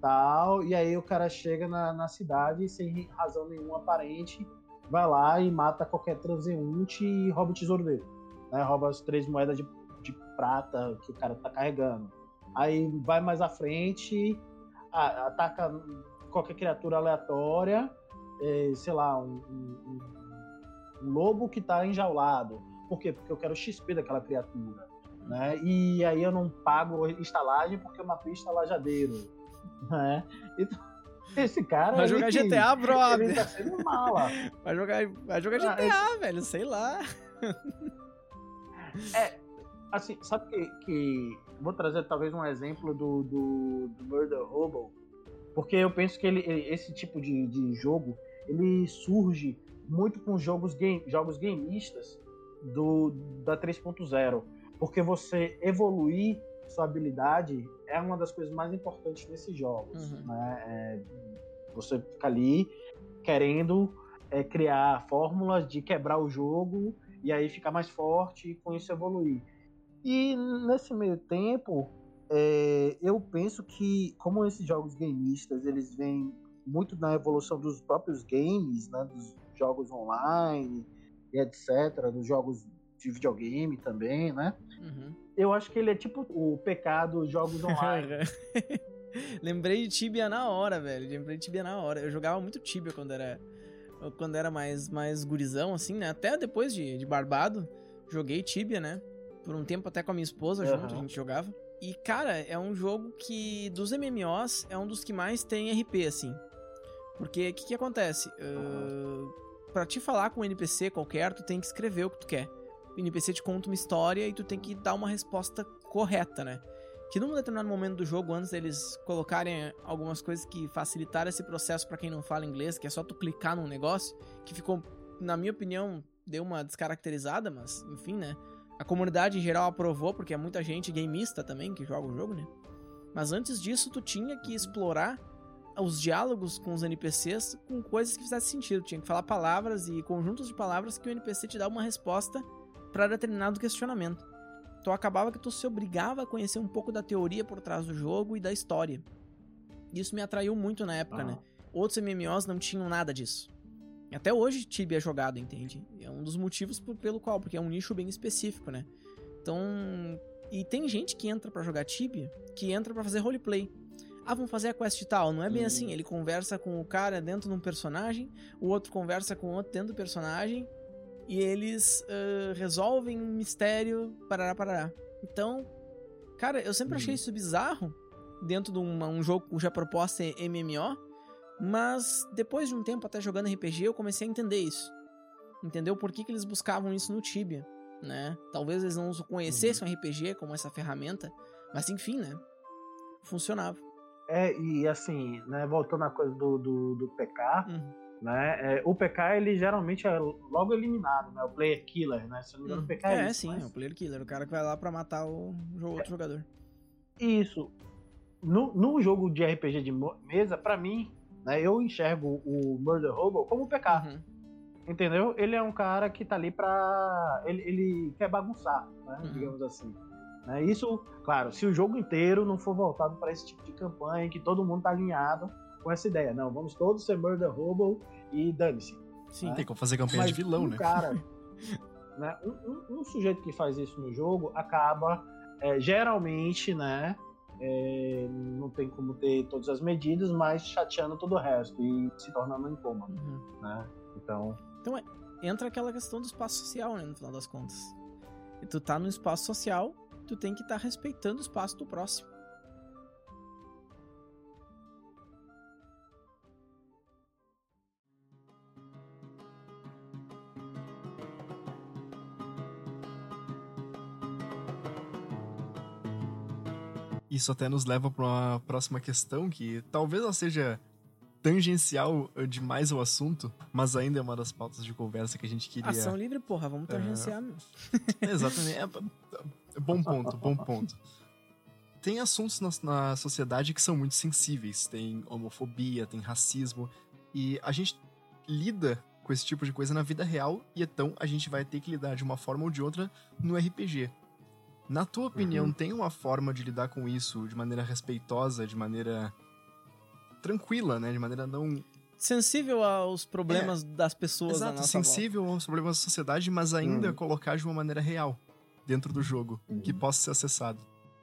tal, e aí o cara chega na, na cidade sem razão nenhuma aparente, vai lá e mata qualquer transeunte e rouba o tesouro dele, né? Rouba as três moedas de, de prata que o cara tá carregando. Aí vai mais à frente, ataca qualquer criatura aleatória, é, sei lá, um, um, um lobo que está enjaulado. Por quê? Porque eu quero XP daquela criatura. Né? E aí eu não pago estalagem porque eu matei estalajadeiro. Né? Então, esse cara. Vai jogar ele, GTA, brother. Ele tá sendo mala. Vai jogar, vai jogar GTA, ah, velho, sei lá. É, assim, sabe que, que. Vou trazer talvez um exemplo do, do, do Murder Hobo, porque eu penso que ele, esse tipo de, de jogo ele surge muito com jogos, game, jogos gameistas do, da 3.0. Porque você evoluir sua habilidade é uma das coisas mais importantes nesses jogos. Uhum. Né? É, você fica ali querendo é, criar fórmulas de quebrar o jogo e aí ficar mais forte e com isso evoluir. E nesse meio tempo, é, eu penso que como esses jogos gameistas eles vêm muito na evolução dos próprios games, né, dos jogos online e etc, dos jogos de videogame também, né? Uhum. Eu acho que ele é tipo o pecado jogos online. Lembrei de Tibia na hora, velho. Lembrei de Tibia na hora. Eu jogava muito Tibia quando era quando era mais mais gurizão assim, né? Até depois de, de barbado, joguei Tibia, né? Por um tempo até com a minha esposa uhum. junto, a gente jogava. E cara, é um jogo que dos MMOs é um dos que mais tem RP assim. Porque o que, que acontece? Uh, para te falar com um NPC qualquer, tu tem que escrever o que tu quer. O NPC te conta uma história e tu tem que dar uma resposta correta, né? Que num determinado momento do jogo, antes deles colocarem algumas coisas que facilitaram esse processo para quem não fala inglês, que é só tu clicar num negócio, que ficou, na minha opinião, deu uma descaracterizada, mas enfim, né? A comunidade em geral aprovou, porque é muita gente gameista também que joga o jogo, né? Mas antes disso, tu tinha que explorar os diálogos com os NPCs com coisas que fizessem sentido. Tinha que falar palavras e conjuntos de palavras que o NPC te dá uma resposta para determinado questionamento. Então acabava que tu se obrigava a conhecer um pouco da teoria por trás do jogo e da história. Isso me atraiu muito na época, né? Outros MMOs não tinham nada disso. Até hoje Tibia é jogado, entende? É um dos motivos por, pelo qual, porque é um nicho bem específico, né? Então, e tem gente que entra para jogar Tibia, que entra para fazer roleplay ah, vamos fazer a quest tal. Não é bem assim. Ele conversa com o cara dentro de um personagem, o outro conversa com o outro dentro do personagem, e eles uh, resolvem um mistério, parará, parará. Então, cara, eu sempre achei isso bizarro dentro de uma, um jogo cuja proposta é MMO, mas depois de um tempo até jogando RPG, eu comecei a entender isso. Entendeu por que, que eles buscavam isso no Tibia, né? Talvez eles não conhecessem o RPG como essa ferramenta, mas enfim, né? Funcionava. É, e assim, né, voltando à coisa do, do, do PK, uhum. né, é, o PK ele geralmente é logo eliminado, né, o player killer, né, se não me engano, uhum. o PK é, é isso, sim, mas... é o player killer, o cara que vai lá pra matar o, o outro é. jogador. Isso. No, no jogo de RPG de mesa, pra mim, né, eu enxergo o Murder Hobo como o PK. Uhum. Entendeu? Ele é um cara que tá ali pra. Ele, ele quer bagunçar, né? Uhum. Digamos assim. Né? Isso, claro, se o jogo inteiro não for voltado para esse tipo de campanha, que todo mundo tá alinhado com essa ideia. Não, vamos todos ser Murder Hobo e dane-se. Sim, né? tem como fazer campanha Mas de vilão, um né? Cara, né? Um, um, um, sujeito que faz isso no jogo acaba, é, geralmente, né? É, não tem como ter todas as medidas, mas chateando todo o resto e se tornando incômodo, uhum. né? Então... Então, é, entra aquela questão do espaço social, né? No final das contas. E tu tá no espaço social tu tem que estar tá respeitando o espaço do próximo. Isso até nos leva para uma próxima questão que talvez ela seja tangencial demais ao assunto, mas ainda é uma das pautas de conversa que a gente queria. Ação livre, porra, vamos tangenciar. É... Exatamente. É, Bom ponto, bom ponto. Tem assuntos na, na sociedade que são muito sensíveis. Tem homofobia, tem racismo. E a gente lida com esse tipo de coisa na vida real e então a gente vai ter que lidar de uma forma ou de outra no RPG. Na tua opinião, Uhum. tem uma forma de lidar com isso de maneira respeitosa, de maneira tranquila, né? De maneira não Sensível aos problemas das pessoas Exato, nossa sensível aos problemas da sociedade, mas ainda Hum. colocar de uma maneira real dentro do jogo, que Uhum. possa ser acessado.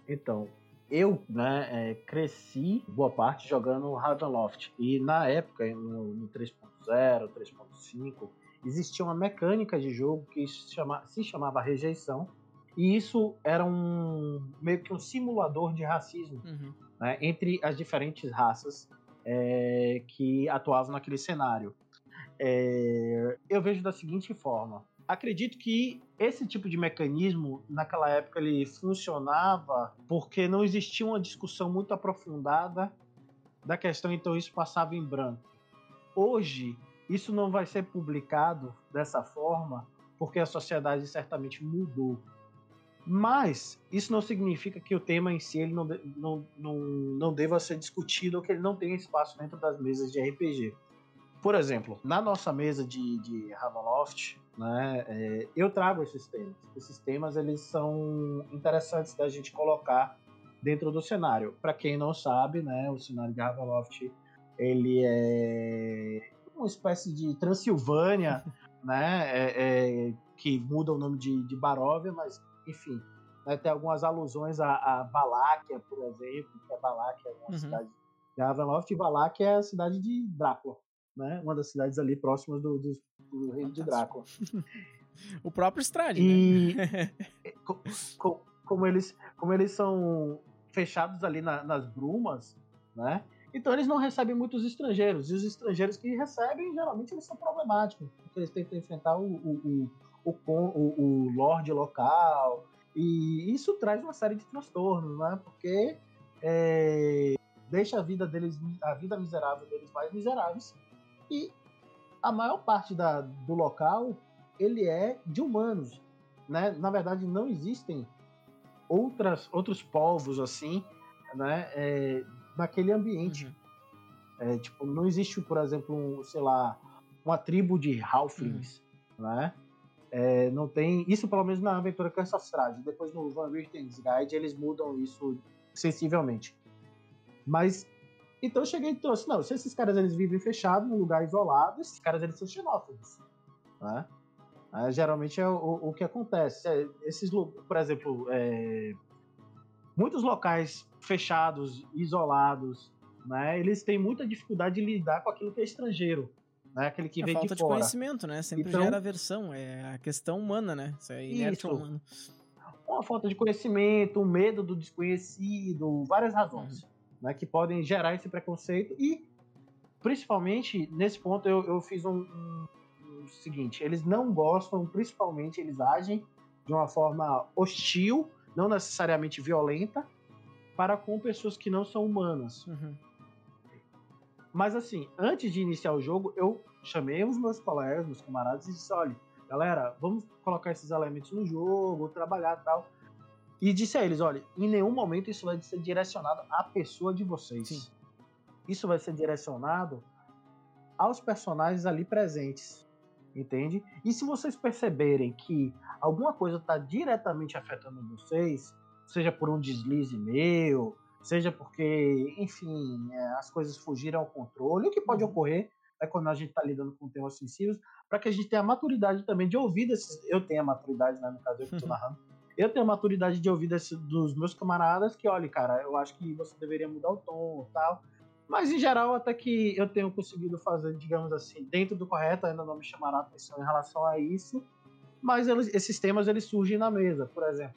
Então, eu né, é, cresci boa parte jogando Ravenloft. E na época, no, no 3.0, 3.5, existia uma mecânica de jogo que se, chama- se chamava rejeição. E isso era um meio que um simulador de racismo. Uhum. né, entre as diferentes raças é, que atuavam naquele cenário. É, eu vejo da seguinte forma: acredito que esse tipo de mecanismo naquela época ele funcionava porque não existia uma discussão muito aprofundada da questão, então isso passava em branco. Hoje isso não vai ser publicado dessa forma porque a sociedade certamente mudou. Mas isso não significa que o tema em si ele não, não, não, não deva ser discutido ou que ele não tenha espaço dentro das mesas de RPG. Por exemplo, na nossa mesa de, de Ravenloft, né, é, eu trago esses temas. Esses temas eles são interessantes da gente colocar dentro do cenário. Para quem não sabe, né, o cenário de Ravenloft ele é uma espécie de Transilvânia, né, é- é, que muda o nome de, de Baróvia, mas enfim, né, tem algumas alusões a, a Valáquia, por exemplo, que a Valáquia é uma Uhum. cidade de Ravenloft, e Valáquia é a cidade de Drácula, né? Uma das cidades ali próximas do, do, do reino de Drácula. O próprio Strade, E né? co- co- como, eles, como eles são fechados ali na- nas brumas, né? Então eles não recebem muitos estrangeiros. E os estrangeiros que recebem, geralmente, eles são problemáticos. Porque eles tentam enfrentar o, o, o, o, o, lorde local. E isso traz uma série de transtornos, né? Porque é, deixa a vida deles, a vida miserável deles mais miseráveis. E a maior parte da, do local, ele é de humanos né? Na verdade, não existem outras, outros povos assim, né? É, naquele ambiente. Uhum. É, tipo, não existe, por exemplo, um, sei lá, uma tribo de Halflings, né? É, não tem isso pelo menos na aventura Strahd. Depois no Van Richten's Guide eles mudam isso sensivelmente. Mas então eu cheguei e trouxe, não, se esses caras eles vivem fechados num lugar isolado, esses caras eles são xenófobos, né? Ah, geralmente é o, o que acontece. É, esses, por exemplo, é, muitos locais fechados, isolados, né? Eles têm muita dificuldade de lidar com aquilo que é estrangeiro, né? Aquele que É vem falta de de conhecimento, né? Sempre Então- gera aversão. É a questão humana, né? Isso é Isso. humana. uma falta de conhecimento, um medo do desconhecido, várias razões né, que podem gerar esse preconceito e principalmente nesse ponto eu, eu fiz um, um- um seguinte, eles não gostam, principalmente eles agem de uma forma hostil, não necessariamente violenta, para com pessoas que não são humanas. Uhum. Mas assim, antes de iniciar o jogo, eu chamei os meus colegas, meus camaradas e disse, olha, galera, vamos colocar esses elementos no jogo, trabalhar tal. E disse a eles, olha, em nenhum momento isso vai ser direcionado à pessoa de vocês. Sim. Isso vai ser direcionado aos personagens ali presentes, entende? E se vocês perceberem que alguma coisa está diretamente afetando vocês, seja por um deslize meu, seja porque, enfim, é, as coisas fugiram ao controle, o que pode Uhum. ocorrer é quando a gente está lidando com temas sensíveis, para que a gente tenha a maturidade também de ouvir desses. Eu tenho a maturidade, né, no caso eu que estou narrando. Eu tenho maturidade de ouvir desse, dos meus camaradas que, olha, cara, eu acho que você deveria mudar o tom e tal. Mas, em geral, até que eu tenho conseguido fazer, digamos assim, dentro do correto, ainda não me chamaram a atenção em relação a isso. Mas eles- esses temas, eles surgem na mesa. Por exemplo,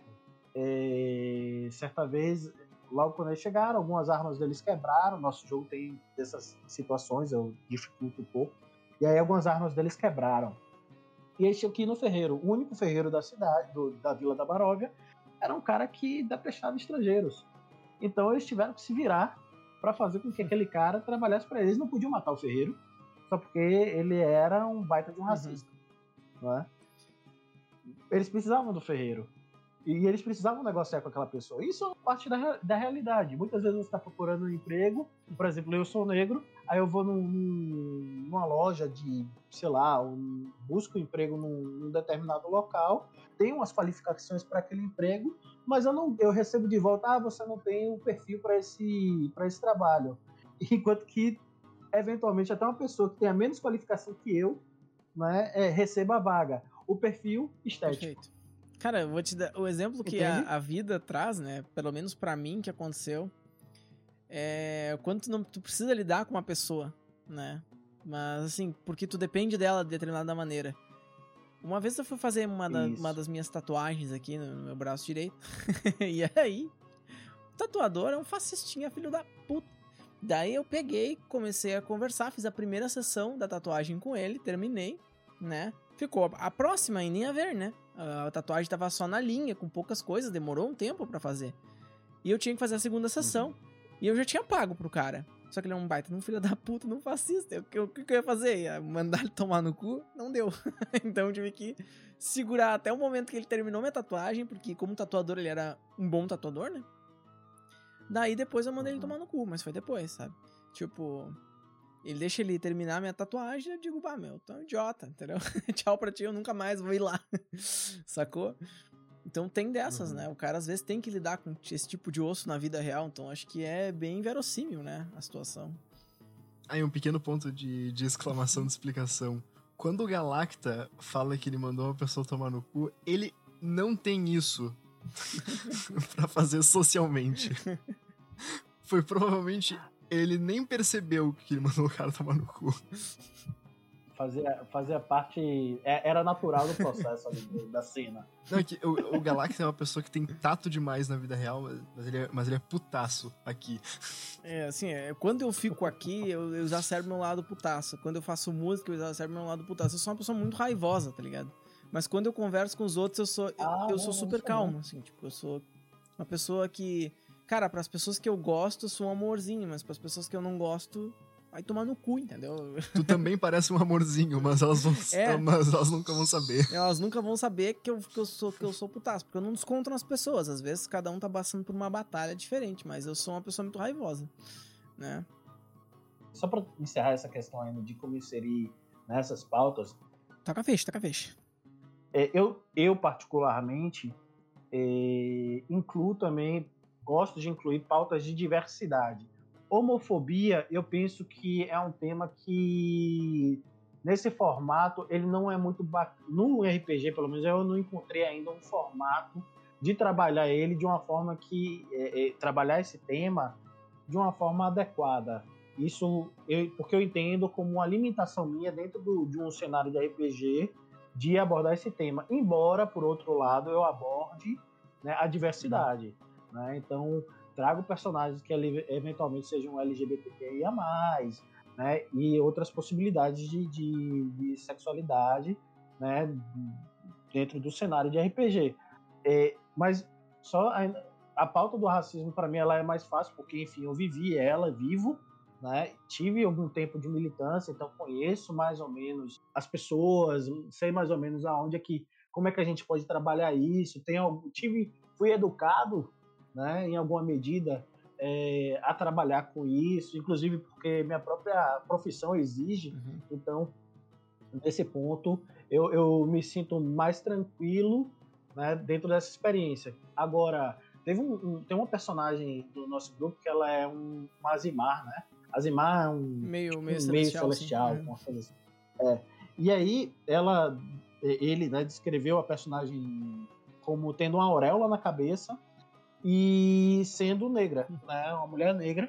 é, certa vez, logo quando eles chegaram, algumas armas deles quebraram. Nosso jogo tem dessas situações, eu dificulto um pouco. E aí algumas armas deles quebraram. E aí aqui no ferreiro, o único ferreiro da cidade, do- da Vila da Baróvia, era um cara que depechava estrangeiros. Então eles tiveram que se virar para fazer com que aquele cara trabalhasse para eles. Eles não podiam matar o ferreiro, só porque ele era um baita de um racista. Não é? Eles precisavam do ferreiro. E eles precisavam negociar com aquela pessoa. Isso é parte da, da realidade. Muitas vezes você está procurando um emprego, por exemplo, eu sou negro, aí eu vou num, numa loja de, sei lá, um, busco um emprego num, num determinado local, tenho umas qualificações para aquele emprego, mas eu não eu recebo de volta, ah, você não tem o um perfil para esse, esse trabalho. Enquanto que, eventualmente, até uma pessoa que tenha menos qualificação que eu né, é, receba a vaga. O perfil estético. Perfeito. Cara, eu vou te dar o exemplo que a, a, vida traz, né? Pelo menos para mim que aconteceu. É quando tu, não, tu precisa lidar com uma pessoa, né? Mas assim, porque tu depende dela de determinada maneira. Uma vez eu fui fazer uma, da, uma das minhas tatuagens aqui no meu braço direito. e aí, o tatuador é um fascistinha, filho da puta. Daí eu peguei, comecei a conversar, fiz a primeira sessão da tatuagem com ele, terminei, né? Ficou a próxima e nem a ver, né? A tatuagem tava só na linha, com poucas coisas, demorou um tempo para fazer. E eu tinha que fazer a segunda sessão. Uhum. E eu já tinha pago pro cara. Só que ele é um baita, um filho da puta, não fascista. O que, o que eu ia fazer? Ia mandar ele tomar no cu? Não deu. então eu tive que segurar até o momento que ele terminou minha tatuagem, porque como tatuador ele era um bom tatuador, né? Daí depois eu mandei ele tomar no cu, mas foi depois, sabe? Tipo, ele deixa ele terminar minha tatuagem, eu digo, pá, meu, tu é um idiota, entendeu? Tchau pra ti, eu nunca mais vou ir lá. Sacou? Então tem dessas, uhum. né? O cara às vezes tem que lidar com esse tipo de osso na vida real, então acho que é bem verossímil, né? A situação. Aí um pequeno ponto de, de exclamação de explicação. Quando o Galacta fala que ele mandou uma pessoa tomar no cu, ele não tem isso para fazer socialmente. Foi provavelmente ele nem percebeu que ele mandou o cara tomar no cu. Fazia, fazia parte. É, era natural do processo ali, da cena. Não, é que o, o Galactus é uma pessoa que tem tato demais na vida real, mas ele é, mas ele é putaço aqui. É, assim, é, quando eu fico aqui, eu, eu já servo meu lado putaço. Quando eu faço música, eu já servo meu lado putaço. Eu sou uma pessoa muito raivosa, tá ligado? Mas quando eu converso com os outros, eu sou, ah, eu, eu sou super calmo, assim, tipo, eu sou uma pessoa que Cara, para as pessoas que eu gosto, eu sou um amorzinho, mas para as pessoas que eu não gosto, vai tomar no cu, entendeu? Tu também parece um amorzinho, mas elas, vão, é. mas elas nunca vão saber. Elas nunca vão saber que eu, que eu sou que eu sou putaço, porque eu não desconto nas pessoas. Às vezes cada um tá passando por uma batalha diferente, mas eu sou uma pessoa muito raivosa, né? Só para encerrar essa questão ainda de como inserir nessas pautas. Taca fecha, taca fecha. É, eu, eu, particularmente, é, incluo também gosto de incluir pautas de diversidade. Homofobia, eu penso que é um tema que nesse formato ele não é muito no RPG, pelo menos eu não encontrei ainda um formato de trabalhar ele de uma forma que é, é, trabalhar esse tema de uma forma adequada. Isso eu, porque eu entendo como uma limitação minha dentro do, de um cenário de RPG de abordar esse tema. Embora, por outro lado, eu aborde né, a diversidade. Né? Então, trago personagens que eventualmente sejam LGBTQIA+, né? E outras possibilidades de, de, de sexualidade, né? Dentro do cenário de RPG. É, mas só a, a pauta do racismo, para mim, ela é mais fácil, porque, enfim, eu vivi ela, vivo, né? Tive algum tempo de militância, então conheço mais ou menos as pessoas, sei mais ou menos aonde é que, como é que a gente pode trabalhar isso. Tenho, tive, fui educado né, em alguma medida, é, a trabalhar com isso, inclusive porque minha própria profissão exige. Uhum. Então, nesse ponto, eu, eu me sinto mais tranquilo né, dentro dessa experiência. Agora, teve um, um, tem uma personagem do nosso grupo que ela é um, um Azimar, né? Azimar é um meio, tipo, meio, um celestial, meio celestial é. uma coisa assim. É. E aí, ela, ele né, descreveu a personagem como tendo uma auréola na cabeça e sendo negra, né? Uma mulher negra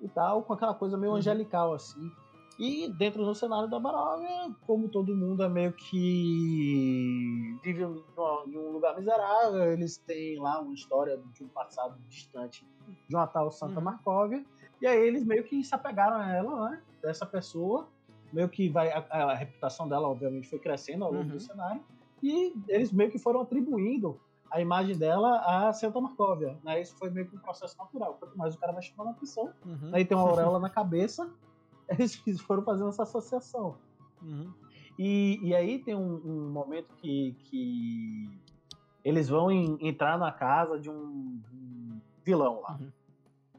e tal, com aquela coisa meio uhum. angelical, assim. E dentro do cenário da Baróvia, como todo mundo é meio que vive em um lugar miserável, eles têm lá uma história de um passado distante de uma tal Santa uhum. Marcóvia, e aí eles meio que se apegaram a ela, né? Dessa pessoa, meio que vai. A, a reputação dela, obviamente, foi crescendo ao longo uhum. do cenário, e eles meio que foram atribuindo a imagem dela a Santa Marcóvia. Né? Isso foi meio que um processo natural. Quanto mais o cara vai chamando a atenção, uhum. aí tem uma auréola na cabeça, eles foram fazendo essa associação. Uhum. E, e aí tem um, um, momento que, que eles vão em, entrar na casa de um, um vilão lá. Uhum.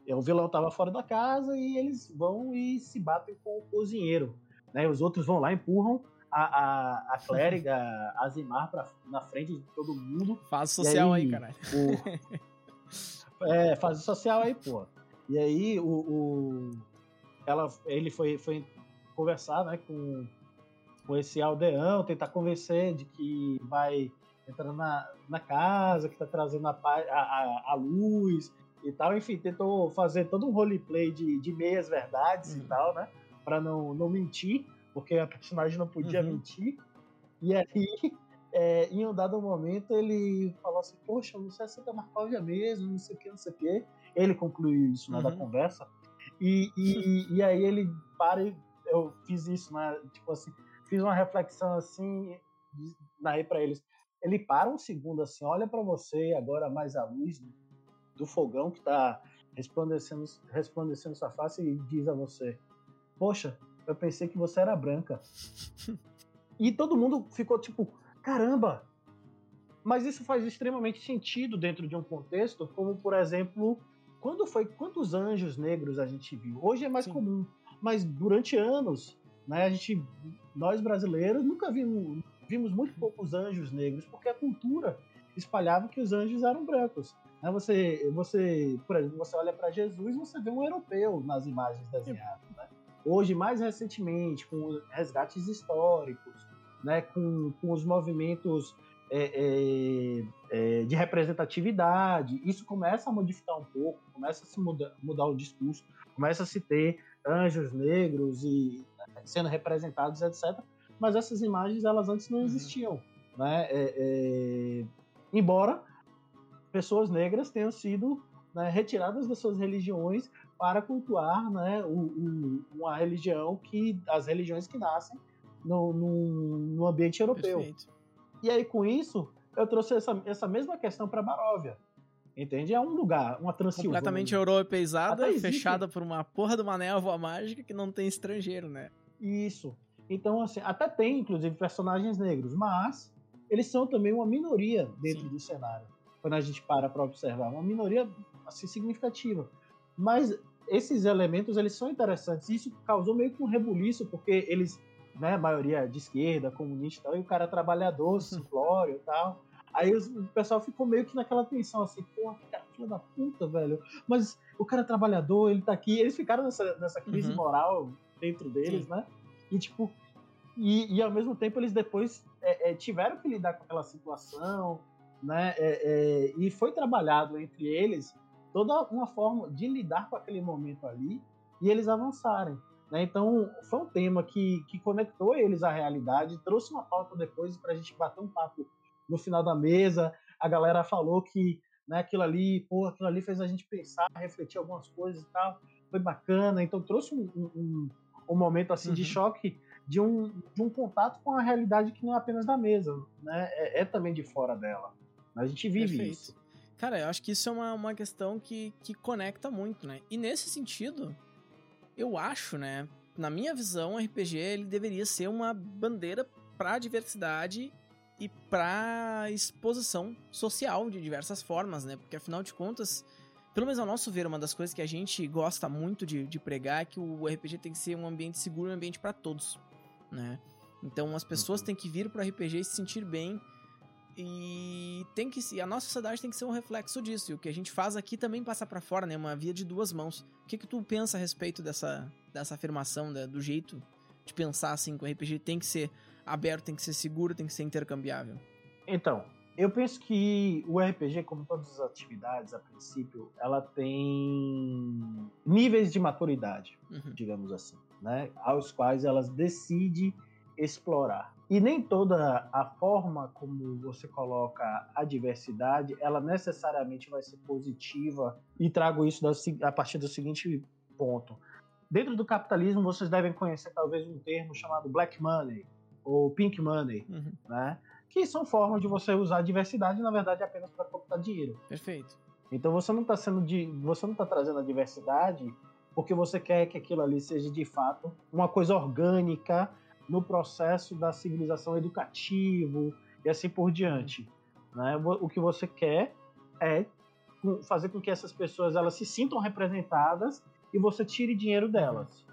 E o vilão tava fora da casa e eles vão e se batem com o cozinheiro. Né? Os outros vão lá, empurram a, a, a clériga, a Zimar, pra, na frente de todo mundo. Faz social aí, aí, caralho. O, é, faz social aí, pô. E aí o, o ela, ele foi, foi conversar né, com, com esse aldeão, tentar convencer de que vai entrar na, na casa, que tá trazendo a, a, a luz e tal. Enfim, tentou fazer todo um roleplay de, de meias verdades e tal, né? Pra não, não mentir, porque a personagem não podia Uhum. mentir. E aí, é, em um dado momento, ele falou assim: Poxa, você é Santa Marcóvia mesmo, não sei o que, não sei o que. Ele concluiu isso Uhum. conversa. E, e, e aí ele para e eu fiz isso, né? Tipo assim, fiz uma reflexão assim, daí para eles. Ele para um segundo assim, olha para você agora mais a luz do fogão que tá resplandecendo, resplandecendo sua face e diz a você: Poxa, eu pensei que você era branca. e todo mundo ficou tipo: Caramba! Mas isso faz extremamente sentido dentro de um contexto, como por exemplo, quando foi quantos anjos negros a gente viu? Hoje é mais Sim. comum, mas durante anos, né, a gente, nós brasileiros nunca vimos, vimos muito poucos anjos negros, porque a cultura espalhava que os anjos eram brancos. Né? Você, você, por exemplo, você olha para Jesus, você vê um europeu nas imagens desenhadas. Né? Hoje, mais recentemente, com resgates históricos, né, com, com os movimentos é, é, é, de representatividade, isso começa a modificar um pouco, começa a se muda, mudar o discurso, começa a se ter anjos negros e né, sendo representados, etc. Mas essas imagens, elas antes não Uhum. existiam, né? É, é, embora pessoas negras tenham sido né, retiradas das suas religiões para cultuar, né, o, o, uma religião que as religiões que nascem no, no, no ambiente europeu. Perfeito. E aí, com isso, eu trouxe essa, essa mesma questão para Baróvia. Entende? É um lugar, uma Transilvânia. Completamente europeizada, existe. fechada por uma porra de uma névoa mágica que não tem estrangeiro, né? Isso. Então, assim, até tem, inclusive, personagens negros, mas eles são também uma minoria dentro Sim. do cenário. Quando a gente para para observar, uma minoria assim significativa. Mas esses elementos, eles são interessantes. Isso causou meio que um rebuliço, porque eles, né, a maioria de esquerda, comunista e e o cara trabalhador, simplório e tal. Aí o pessoal ficou meio que naquela tensão, assim, pô, que cara filho da puta, velho. Mas o cara é trabalhador, ele tá aqui. Eles ficaram nessa, nessa crise Uhum. moral dentro deles, né? E tipo, e, e ao mesmo tempo eles depois é, é, tiveram que lidar com aquela situação, né? É, é, e foi trabalhado entre eles toda uma forma de lidar com aquele momento ali e eles avançarem. Né? Então foi um tema que, que conectou eles à realidade, trouxe uma pauta depois para a gente bater um papo no final da mesa. A galera falou que né, aquilo ali, pô, aquilo ali fez a gente pensar, refletir algumas coisas e tal, foi bacana. Então trouxe um, um- um, momento assim de Uhum. choque de um, de um contato com a realidade que não é apenas da mesa, né? É, é também de fora dela. A gente vive Perfeito. isso. Cara, eu acho que isso é uma, uma questão que, que conecta muito, né? E nesse sentido, eu acho, né? Na minha visão, o RPG ele deveria ser uma bandeira pra diversidade e pra exposição social de diversas formas, né? Porque afinal de contas, pelo menos ao nosso ver, uma das coisas que a gente gosta muito de, de pregar é que o RPG tem que ser um ambiente seguro, um ambiente pra todos, né? Então as pessoas Uhum. têm que vir pro RPG e se sentir bem e tem que se- a nossa sociedade tem que ser um reflexo disso. E o que a gente faz aqui também passa pra fora, né? Uma via de duas mãos. O que que tu pensa a respeito dessa dessa afirmação, né? do jeito de pensar assim que o RPG tem que ser aberto, tem que ser seguro, tem que ser intercambiável? Então, eu penso que o RPG, como todas as atividades, a princípio, ela tem níveis de maturidade, Uhum. digamos assim, né? Aos quais elas decidem explorar. E nem toda a forma como você coloca a diversidade, ela necessariamente vai ser positiva. E trago isso a partir do seguinte ponto. Dentro do capitalismo, vocês devem conhecer talvez um termo chamado black money ou pink money, Uhum. né? Que são formas de você usar a diversidade, na verdade, apenas para captar dinheiro. Perfeito. Então você não está sendo de, você não está trazendo a diversidade porque você quer que aquilo ali seja de fato uma coisa orgânica no processo da civilização educativo e assim por diante. Né? O que você quer é fazer com que essas pessoas elas se sintam representadas e você tire dinheiro delas.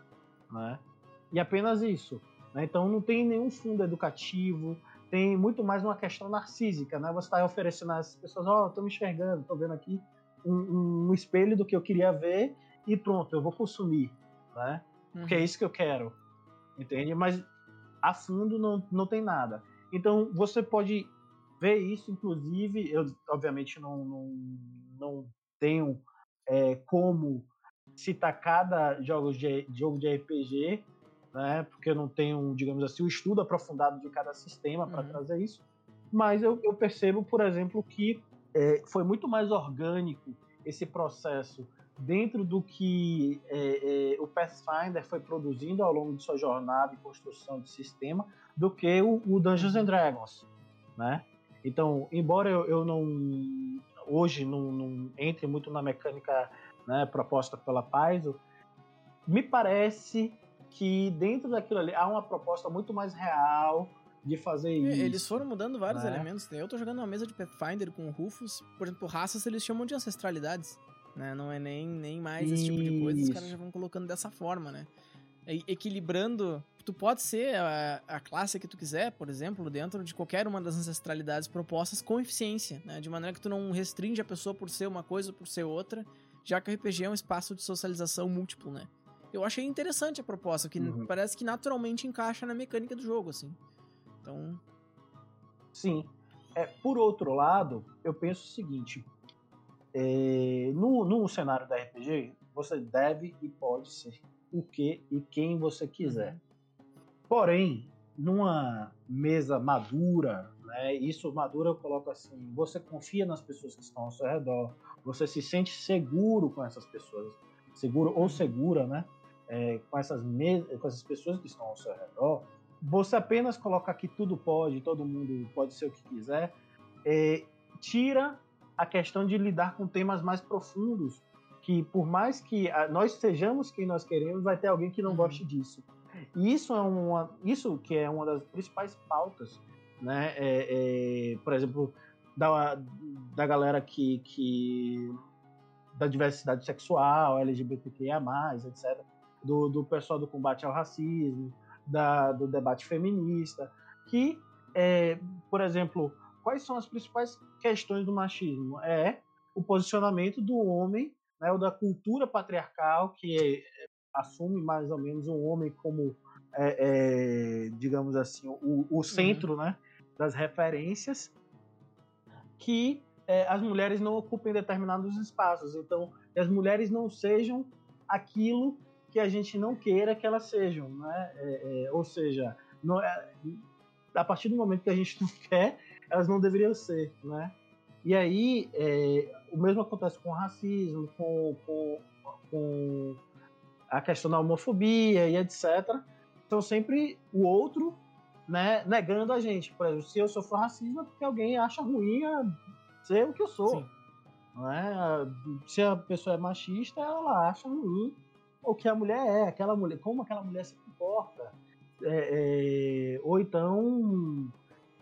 Né? E apenas isso. Né? Então não tem nenhum fundo educativo, tem muito mais uma questão narcísica. Né? Você está oferecendo às pessoas: Ó, oh, estou me enxergando, estou vendo aqui um, um, espelho do que eu queria ver e pronto, eu vou consumir. Né? Uhum. Porque é isso que eu quero. Entende? Mas a fundo não, não tem nada. Então você pode ver isso, inclusive, eu obviamente não, não, não tenho é, como citar cada jogo de, jogo de RPG, né, porque eu não tenho, digamos assim, o um estudo aprofundado de cada sistema para uhum. trazer isso, mas eu, eu, percebo, por exemplo, que é, foi muito mais orgânico esse processo dentro do que é, é, o Pathfinder foi produzindo ao longo de sua jornada e construção de sistema do que o, o Dungeons and Dragons, né? Então, embora eu, eu não hoje não, não, entre muito na mecânica né, proposta pela Paizo, me parece que dentro daquilo ali há uma proposta muito mais real de fazer isso. Eles foram mudando vários né? elementos. Né? Eu tô jogando uma mesa de Pathfinder com Rufus, por exemplo, raças eles chamam de ancestralidades né? Não é nem, nem mais esse tipo de coisa, os caras já vão colocando dessa forma, né? E, equilibrando. Tu pode ser a, a, classe que tu quiser, por exemplo, dentro de qualquer uma das ancestralidades propostas com eficiência, né? De maneira que tu não restringe a pessoa por ser uma coisa ou por ser outra, já que o RPG é um espaço de socialização múltiplo, né? Eu achei interessante a proposta, que uhum. parece que naturalmente encaixa na mecânica do jogo, assim. Então. Sim. É, por outro lado, eu penso o seguinte: é, no, no cenário da RPG, você deve e pode ser o que e quem você quiser. Porém, numa mesa madura, né, isso madura eu coloco assim, você confia nas pessoas que estão ao seu redor, você se sente seguro com essas pessoas, seguro ou segura, né, é, com, essas com essas pessoas que estão ao seu redor, você apenas coloca que tudo pode, todo mundo pode ser o que quiser, é, tira a questão de lidar com temas mais profundos, que por mais que nós sejamos quem nós queremos, vai ter alguém que não uhum. goste disso. E isso é uma, isso que é uma das principais pautas, né? É, é, por exemplo, da, da galera que, que da diversidade sexual, LGBTQIA+, etc. Do, do pessoal do combate ao racismo, da, do debate feminista, que, é, por exemplo, quais são as principais questões do machismo? É o posicionamento do homem, né, ou da cultura patriarcal, que é, assume mais ou menos o um homem como, é, é, digamos assim, o, o centro uhum. né, das referências, que é, as mulheres não ocupem determinados espaços. Então, as mulheres não sejam aquilo que a gente não queira que elas sejam, né? É, é, ou seja, não é, a partir do momento que a gente não quer, elas não deveriam ser, né? E aí, é, o mesmo acontece com o racismo, com, com, com a questão da homofobia e etc. Então, sempre o outro né, negando a gente. Por exemplo, se eu sofro racismo é porque alguém acha ruim ser o que eu sou. Né? Se a pessoa é machista, ela acha ruim o que a mulher é, aquela mulher, como aquela mulher se comporta. É, é, ou então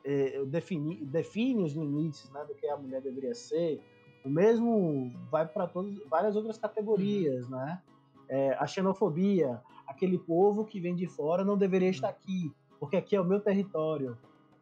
é, define, define os limites né, do que a mulher deveria ser. O mesmo vai para várias outras categorias, uhum. né? É, a xenofobia, aquele povo que vem de fora não deveria estar aqui, porque aqui é o meu território,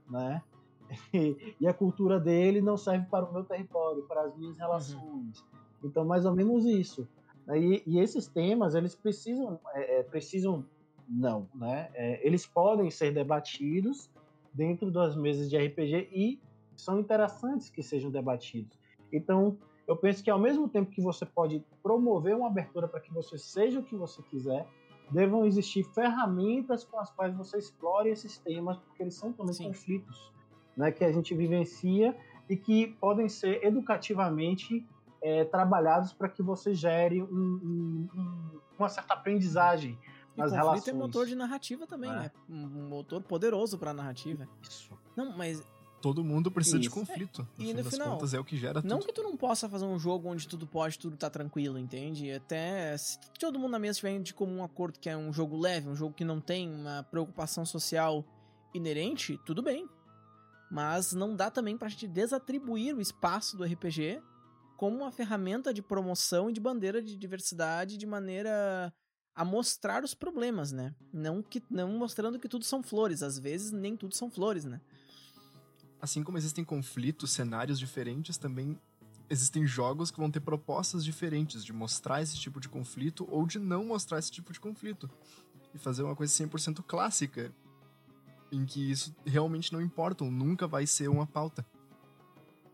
né? e a cultura dele não serve para o meu território, para as minhas relações. Uhum. Então, mais ou menos isso. Né? E, e esses temas, eles precisam, é, é, precisam não, né? É, eles podem ser debatidos dentro das mesas de RPG e são interessantes que sejam debatidos. Então, eu penso que ao mesmo tempo que você pode promover uma abertura para que você seja o que você quiser, devam existir ferramentas com as quais você explore esses temas, porque eles são também Sim. conflitos né, que a gente vivencia e que podem ser educativamente é, trabalhados para que você gere um, um, um, uma certa aprendizagem e nas conflito relações. é motor de narrativa também, é. né? Um motor poderoso para narrativa. Isso. Não, mas todo mundo precisa Isso. de conflito. É. No e no final, contas, é o que gera Não tudo. que tu não possa fazer um jogo onde tudo pode, tudo tá tranquilo, entende? Até se todo mundo na mesa tiver de comum acordo que é um jogo leve, um jogo que não tem uma preocupação social inerente, tudo bem. Mas não dá também pra gente desatribuir o espaço do RPG como uma ferramenta de promoção e de bandeira de diversidade de maneira a mostrar os problemas, né? Não que não mostrando que tudo são flores, às vezes nem tudo são flores, né? Assim como existem conflitos, cenários diferentes, também existem jogos que vão ter propostas diferentes de mostrar esse tipo de conflito ou de não mostrar esse tipo de conflito. E fazer uma coisa 100% clássica, em que isso realmente não importa, ou nunca vai ser uma pauta.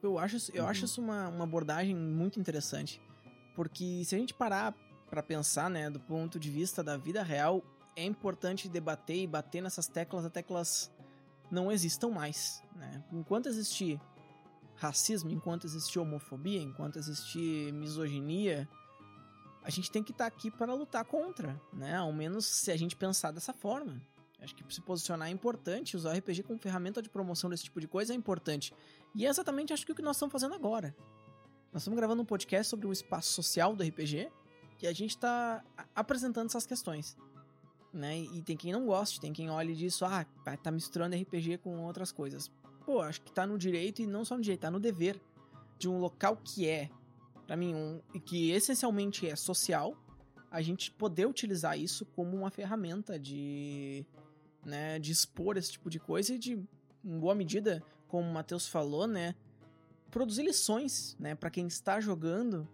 Eu acho, eu acho isso uma, uma abordagem muito interessante. Porque se a gente parar para pensar, né, do ponto de vista da vida real, é importante debater e bater nessas teclas até que elas não existam mais. Né? Enquanto existir racismo, enquanto existir homofobia, enquanto existir misoginia, a gente tem que estar tá aqui para lutar contra, né? Ao menos se a gente pensar dessa forma. Acho que se posicionar é importante, usar o RPG como ferramenta de promoção desse tipo de coisa é importante. E é exatamente acho que o que nós estamos fazendo agora. Nós estamos gravando um podcast sobre o espaço social do RPG e a gente está apresentando essas questões. Né? E tem quem não goste, tem quem olhe disso, ah, tá misturando RPG com outras coisas. Pô, acho que tá no direito e não só no direito, tá no dever de um local que é, para mim, um, que essencialmente é social, a gente poder utilizar isso como uma ferramenta de, né, de expor esse tipo de coisa e de, em boa medida, como o Matheus falou, né, produzir lições, né, para quem está jogando,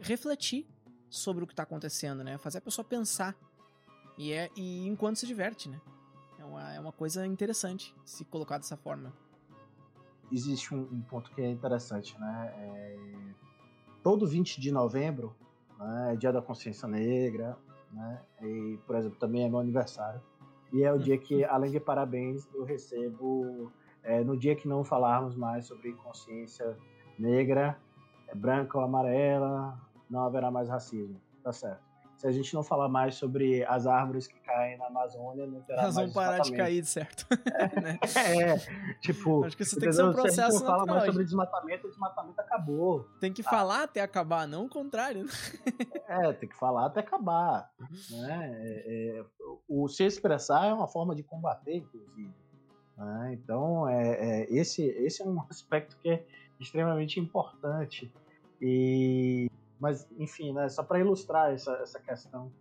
refletir sobre o que está acontecendo, né, fazer a pessoa pensar. E é e enquanto se diverte, né, é uma, é uma coisa interessante se colocar dessa forma. Existe um, um ponto que é interessante, né, é... todo 20 de novembro né, é dia da consciência negra, né, e por exemplo também é meu aniversário. E é o dia que, além de parabéns, eu recebo é, no dia que não falarmos mais sobre consciência negra, é, branca ou amarela, não haverá mais racismo. Tá certo. Se a gente não falar mais sobre as árvores que caem na Amazônia, não terá Elas vão parar de cair, certo? É, é, tipo... Acho que isso tem que ser um processo Se a gente não fala mais sobre desmatamento, o desmatamento acabou. Tem que ah. falar até acabar, não o contrário. Né? É, tem que falar até acabar. Né? É, é, o se expressar é uma forma de combater, inclusive. Né? Então, é, é, esse, esse é um aspecto que é extremamente importante. E, mas, enfim, né, só para ilustrar essa, essa questão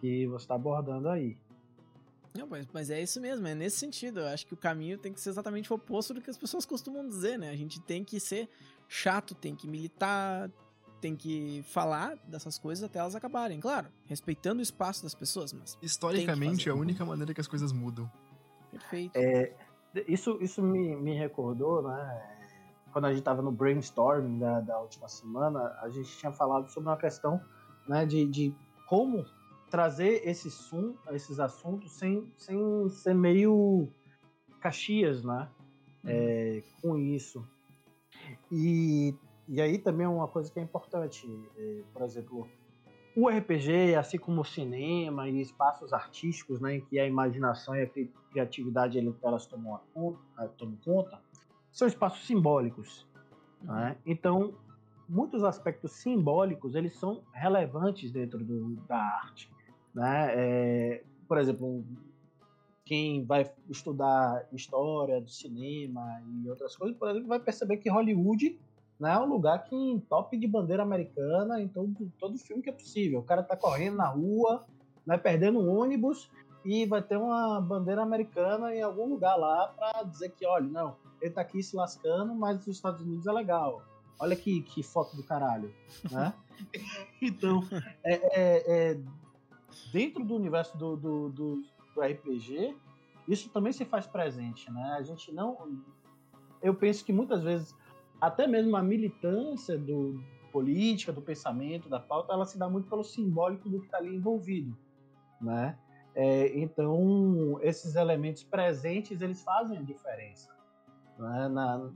que você está abordando aí. Não, mas, mas é isso mesmo, é nesse sentido. Eu acho que o caminho tem que ser exatamente o oposto do que as pessoas costumam dizer, né? A gente tem que ser chato, tem que militar, tem que falar dessas coisas até elas acabarem. Claro, respeitando o espaço das pessoas, mas. Historicamente, é a única maneira que as coisas mudam. Perfeito. É, isso, isso me, me recordou, né? Quando a gente estava no brainstorming da, da última semana, a gente tinha falado sobre uma questão né, de, de como trazer esse sum, esses assuntos sem, sem ser meio caxias, né? Uhum. É, com isso. E, e aí também uma coisa que é importante, é, por exemplo, o RPG, assim como o cinema e espaços artísticos, né, em que a imaginação e a criatividade elas tomam, conta, tomam conta, são espaços simbólicos. Uhum. Né? Então, muitos aspectos simbólicos eles são relevantes dentro do, da arte. Né? É, por exemplo, quem vai estudar história do cinema e outras coisas, por exemplo, vai perceber que Hollywood né, é um lugar que entope de bandeira americana em todo, todo filme que é possível. O cara tá correndo na rua, né, perdendo um ônibus e vai ter uma bandeira americana em algum lugar lá para dizer que, olha, não, ele tá aqui se lascando, mas os Estados Unidos é legal. Olha que, que foto do caralho, né? então, é, é, é, dentro do universo do, do, do, do RPG, isso também se faz presente, né? A gente não... Eu penso que muitas vezes até mesmo a militância do política, do pensamento, da pauta, ela se dá muito pelo simbólico do que está ali envolvido, né? É, então, esses elementos presentes, eles fazem a diferença né? Na,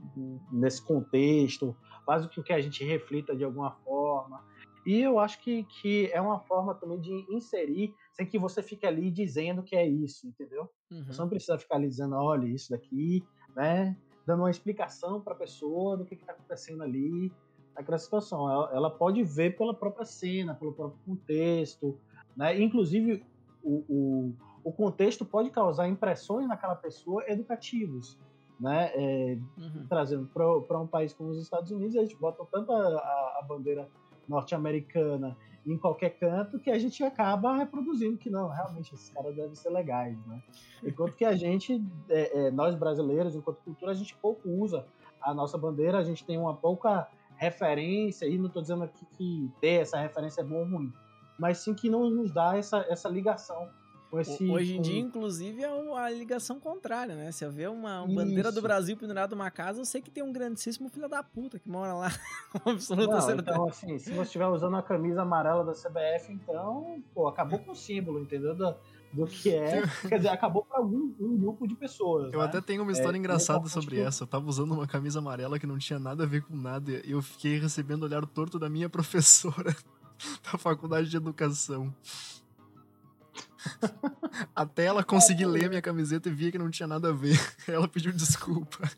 nesse contexto, faz com que a gente reflita de alguma forma. E eu acho que, que é uma forma também de inserir, sem que você fique ali dizendo que é isso, entendeu? Uhum. Você não precisa ficar ali dizendo, olha, isso daqui, né? dando uma explicação para a pessoa do que está acontecendo ali naquela situação. Ela, ela, pode ver pela própria cena, pelo próprio contexto, né? Inclusive o, o, o contexto pode causar impressões naquela pessoa educativos, né? É, Uhum. trazendo para um país como os Estados Unidos, a gente bota tanto a, a- a bandeira norte-americana em qualquer canto que a gente acaba reproduzindo que não, realmente esses caras devem ser legais, né? Enquanto que a gente, é, é, nós brasileiros, enquanto cultura, a gente pouco usa a nossa bandeira, a gente tem uma pouca referência, e não estou dizendo aqui que ter essa referência é bom ou ruim, mas sim que não nos dá essa, essa ligação esse... Hoje em dia, inclusive, é o- a ligação contrária, né? Se eu ver uma bandeira do. Brasil pendurada numa casa, eu sei que tem um grandíssimo filho da puta que mora lá. Com absoluta Não, certeza. então, assim, se você estiver usando a camisa amarela da CBF, então, pô, acabou com o símbolo, entendeu? Do, do que é. Quer dizer, acabou para algum um grupo de pessoas. Eu né? até tenho uma história É, engraçada eu- sobre essa. Eu tava usando uma camisa amarela que não tinha nada a ver com nada e eu fiquei recebendo olhar torto da minha professora da faculdade de educação. Até ela conseguir ler minha camiseta e via que não tinha nada a ver. Ela pediu desculpa.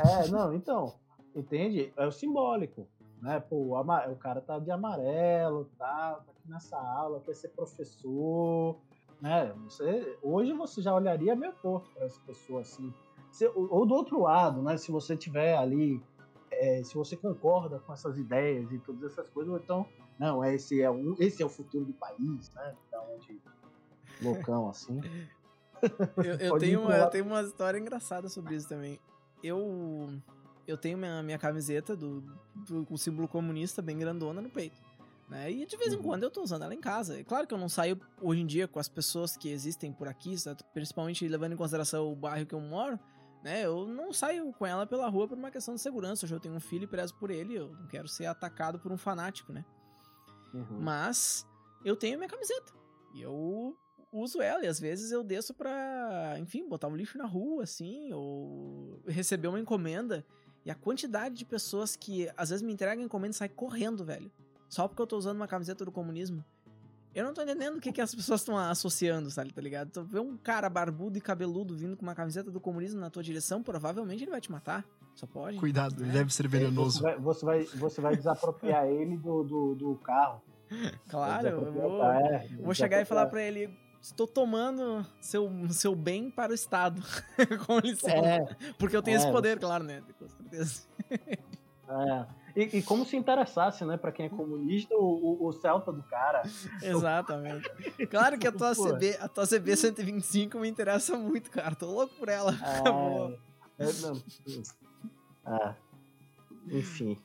É, não, então, entende? É o simbólico. Né? Pô, o, o cara tá de amarelo, tá, tá aqui nessa aula, quer ser professor. Né? Você, hoje você já olharia meio torto para essa pessoa assim. Se- ou do outro lado, né? Se você tiver ali, é, se você concorda com essas ideias e todas essas coisas, então, não, esse é, um, esse é o futuro do país, né? Então, de loucão assim. Eu, eu tenho, uma, eu tenho uma história engraçada sobre isso também. Eu eu tenho minha, minha camiseta do, do- com o símbolo comunista bem grandona no peito. Né? E de vez em Uhum. quando eu tô usando ela em casa. É claro que eu não saio hoje em dia com as pessoas que existem por aqui, certo? principalmente levando em consideração o bairro que eu moro. Né? Eu não saio com ela pela rua por uma questão de segurança. Hoje eu tenho um filho e prezo por ele. Eu não quero ser atacado por um fanático, né? Uhum. Mas eu tenho minha camiseta. E eu uso ela. E às vezes eu desço pra, enfim, botar um lixo na rua, assim, ou receber uma encomenda. E a quantidade de pessoas que às vezes me entregam encomenda e sai correndo, velho. Só porque eu tô usando uma camiseta do comunismo. Eu não tô entendendo o que, que as pessoas estão associando, sabe, tá ligado? Tu vê um cara barbudo e cabeludo vindo com uma camiseta do comunismo na tua direção, provavelmente ele vai te matar. Só pode. Cuidado, ele É. deve ser Você venenoso. vai, você, vai, você vai desapropriar ele do, do, do carro. Claro, eu vou, tá, é, Eu vou chegar e falar pra ele: estou tomando seu, seu bem para o Estado. Com licença. É, Porque eu tenho é, esse poder, claro, né? Com certeza. é. E, e como se interessasse, né? Pra quem é comunista, o, o, o Celta do cara. Exatamente. Claro que a tua, Pô. CB, a tua CB 125 me interessa muito, cara. Tô louco por ela. Acabou. É, é, não, é. Enfim.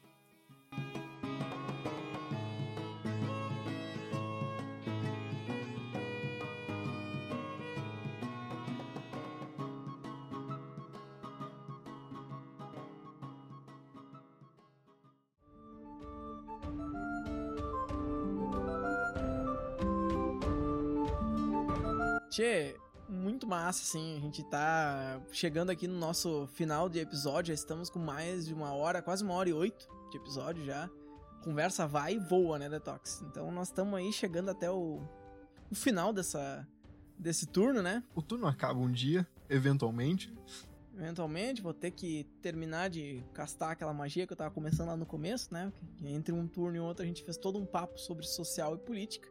Tchê, massa, assim. A gente tá chegando aqui no nosso final de episódio. Já estamos com mais de uma hora, quase uma hora e oito de episódio já. Conversa vai e voa, né, Detox? Então nós estamos aí chegando até o, o final dessa, desse turno, né? O turno acaba um dia, eventualmente. Eventualmente, vou ter que terminar de castar aquela magia que eu tava começando lá no começo, né? Entre um turno e outro a gente fez todo um papo sobre social e política.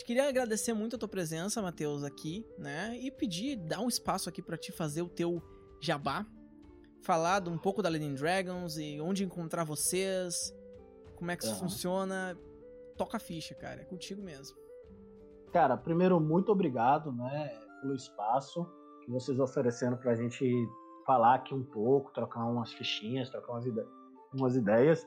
Te queria agradecer muito a tua presença, Matheus, aqui, né? E pedir, dar um espaço aqui pra te fazer o teu jabá. Falar um pouco da Legend Dragons e onde encontrar vocês, como é que isso Aham. funciona. Toca a ficha, cara. É contigo mesmo. Cara, primeiro, muito obrigado, né, pelo espaço que vocês oferecendo pra gente falar aqui um pouco, trocar umas fichinhas, trocar umas, ide- umas ideias.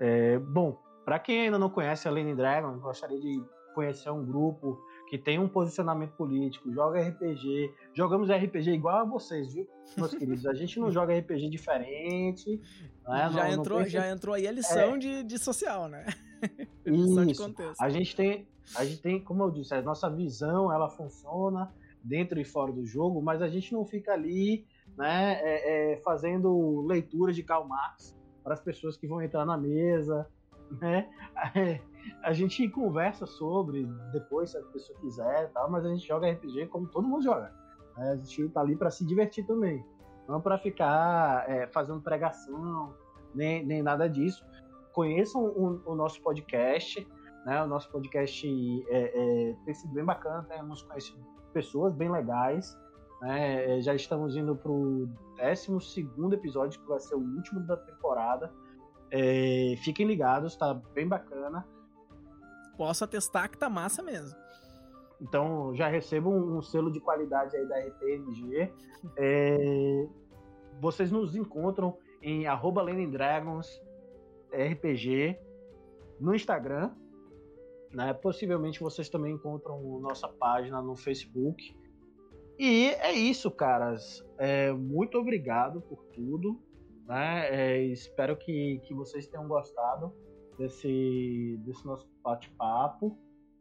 É, bom, pra quem ainda não conhece a Lane Dragon, gostaria de conhecer um grupo que tem um posicionamento político, joga RPG, jogamos RPG igual a vocês, viu, meus queridos? A gente não joga RPG diferente, né? já, não- não entrou, pensa- já entrou aí a lição de, de social, né? É. lição de Isso. contexto. A gente tem, a gente tem, como eu disse, a nossa visão ela funciona dentro e fora do jogo, mas a gente não fica ali, né, é, é, fazendo leitura de Karl Marx para as pessoas que vão entrar na mesa, né? É, a gente conversa sobre depois se a pessoa quiser, e tal, mas a gente joga RPG como todo mundo joga. né? A gente tá ali para se divertir também, não para ficar é, fazendo pregação nem, nem nada disso. Conheçam o, o nosso podcast, né? O nosso podcast é, é, tem sido bem bacana, temos conhecido pessoas bem legais Né? Já estamos indo pro 12 episódio, que vai ser o último da temporada. É, fiquem ligados, tá bem bacana. Posso atestar que tá massa mesmo. Então já recebo um, um selo de qualidade aí da RPMG. É, vocês nos encontram em arroba Dragons RPG no Instagram. Né? Possivelmente vocês também encontram nossa página no Facebook. E é isso, caras. É, muito obrigado por tudo. Né? É, espero que, que vocês tenham gostado desse, desse nosso bate-papo.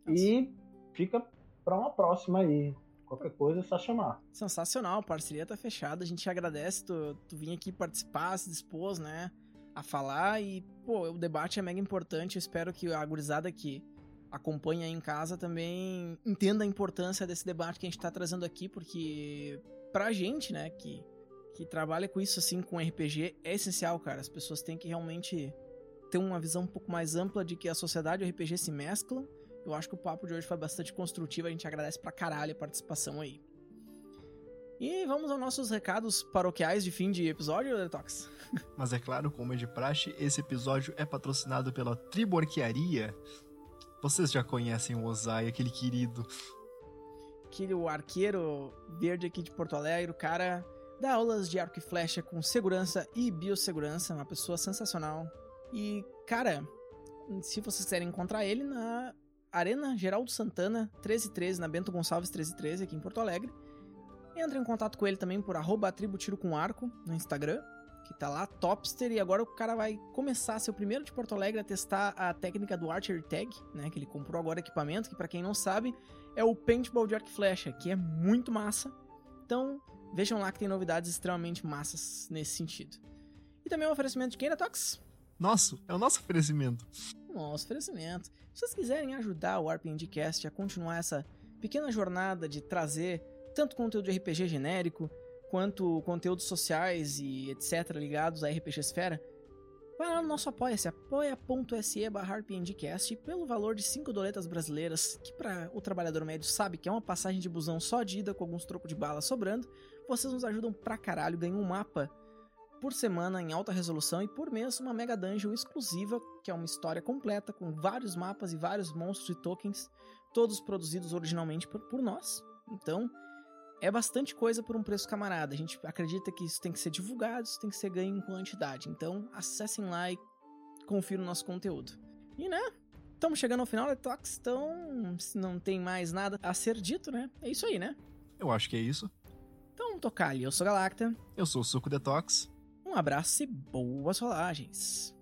E fica para uma próxima aí. Qualquer coisa é só chamar. Sensacional, a parceria tá fechada. A gente agradece tu, tu vir aqui participar, se dispôs, né? A falar. E, pô, o debate é mega importante. Eu espero que a gurizada que acompanha aí em casa também entenda a importância desse debate que a gente tá trazendo aqui, porque pra gente, né, que, que trabalha com isso assim, com RPG, é essencial, cara. As pessoas têm que realmente ter uma visão um pouco mais ampla de que a sociedade e o RPG se mesclam eu acho que o papo de hoje foi bastante construtivo, a gente agradece pra caralho a participação aí. E vamos aos nossos recados paroquiais de fim de episódio, Detox? Mas é claro, como é de praxe, esse episódio é patrocinado pela Triborquiaria. Vocês já conhecem o Ozai, aquele querido. Aquele arqueiro verde aqui de Porto Alegre, o cara dá aulas de arco e flecha com segurança e biossegurança, uma pessoa sensacional. E, cara, se vocês quiserem encontrar ele na Arena Geraldo Santana, 1313, na Bento Gonçalves 1313, aqui em Porto Alegre. Entra em contato com ele também por arroba com Arco no Instagram, que tá lá, Topster, e agora o cara vai começar o primeiro de Porto Alegre a testar a técnica do Archer Tag, né, que ele comprou agora equipamento, que para quem não sabe, é o Paintball de arco e flecha, que é muito massa. Então, vejam lá que tem novidades extremamente massas nesse sentido. E também o um oferecimento de quem, Tox? Nosso, é o nosso oferecimento. Nosso oferecimento. Se vocês quiserem ajudar o RPGcast a continuar essa pequena jornada de trazer tanto conteúdo de RPG genérico, quanto conteúdos sociais e etc. ligados à RPG Esfera, vai lá no nosso apoia-se, apoia.se barra RPGcast, pelo valor de 5 doletas brasileiras, que para o trabalhador médio sabe que é uma passagem de busão só de ida com alguns trocos de bala sobrando, vocês nos ajudam pra caralho, ganham um mapa por semana em alta resolução e por mês uma Mega Dungeon exclusiva, que é uma história completa com vários mapas e vários monstros e tokens, todos produzidos originalmente por, por nós. Então, é bastante coisa por um preço camarada. A gente acredita que isso tem que ser divulgado, isso tem que ser ganho em quantidade. Então, acessem lá e confiram o nosso conteúdo. E né? Estamos chegando ao final da Talks, então se não tem mais nada a ser dito, né? É isso aí, né? Eu acho que é isso. Então, tocar ali. Eu sou Galacta. Eu sou o Suco Detox. Abraço e boas rolagens!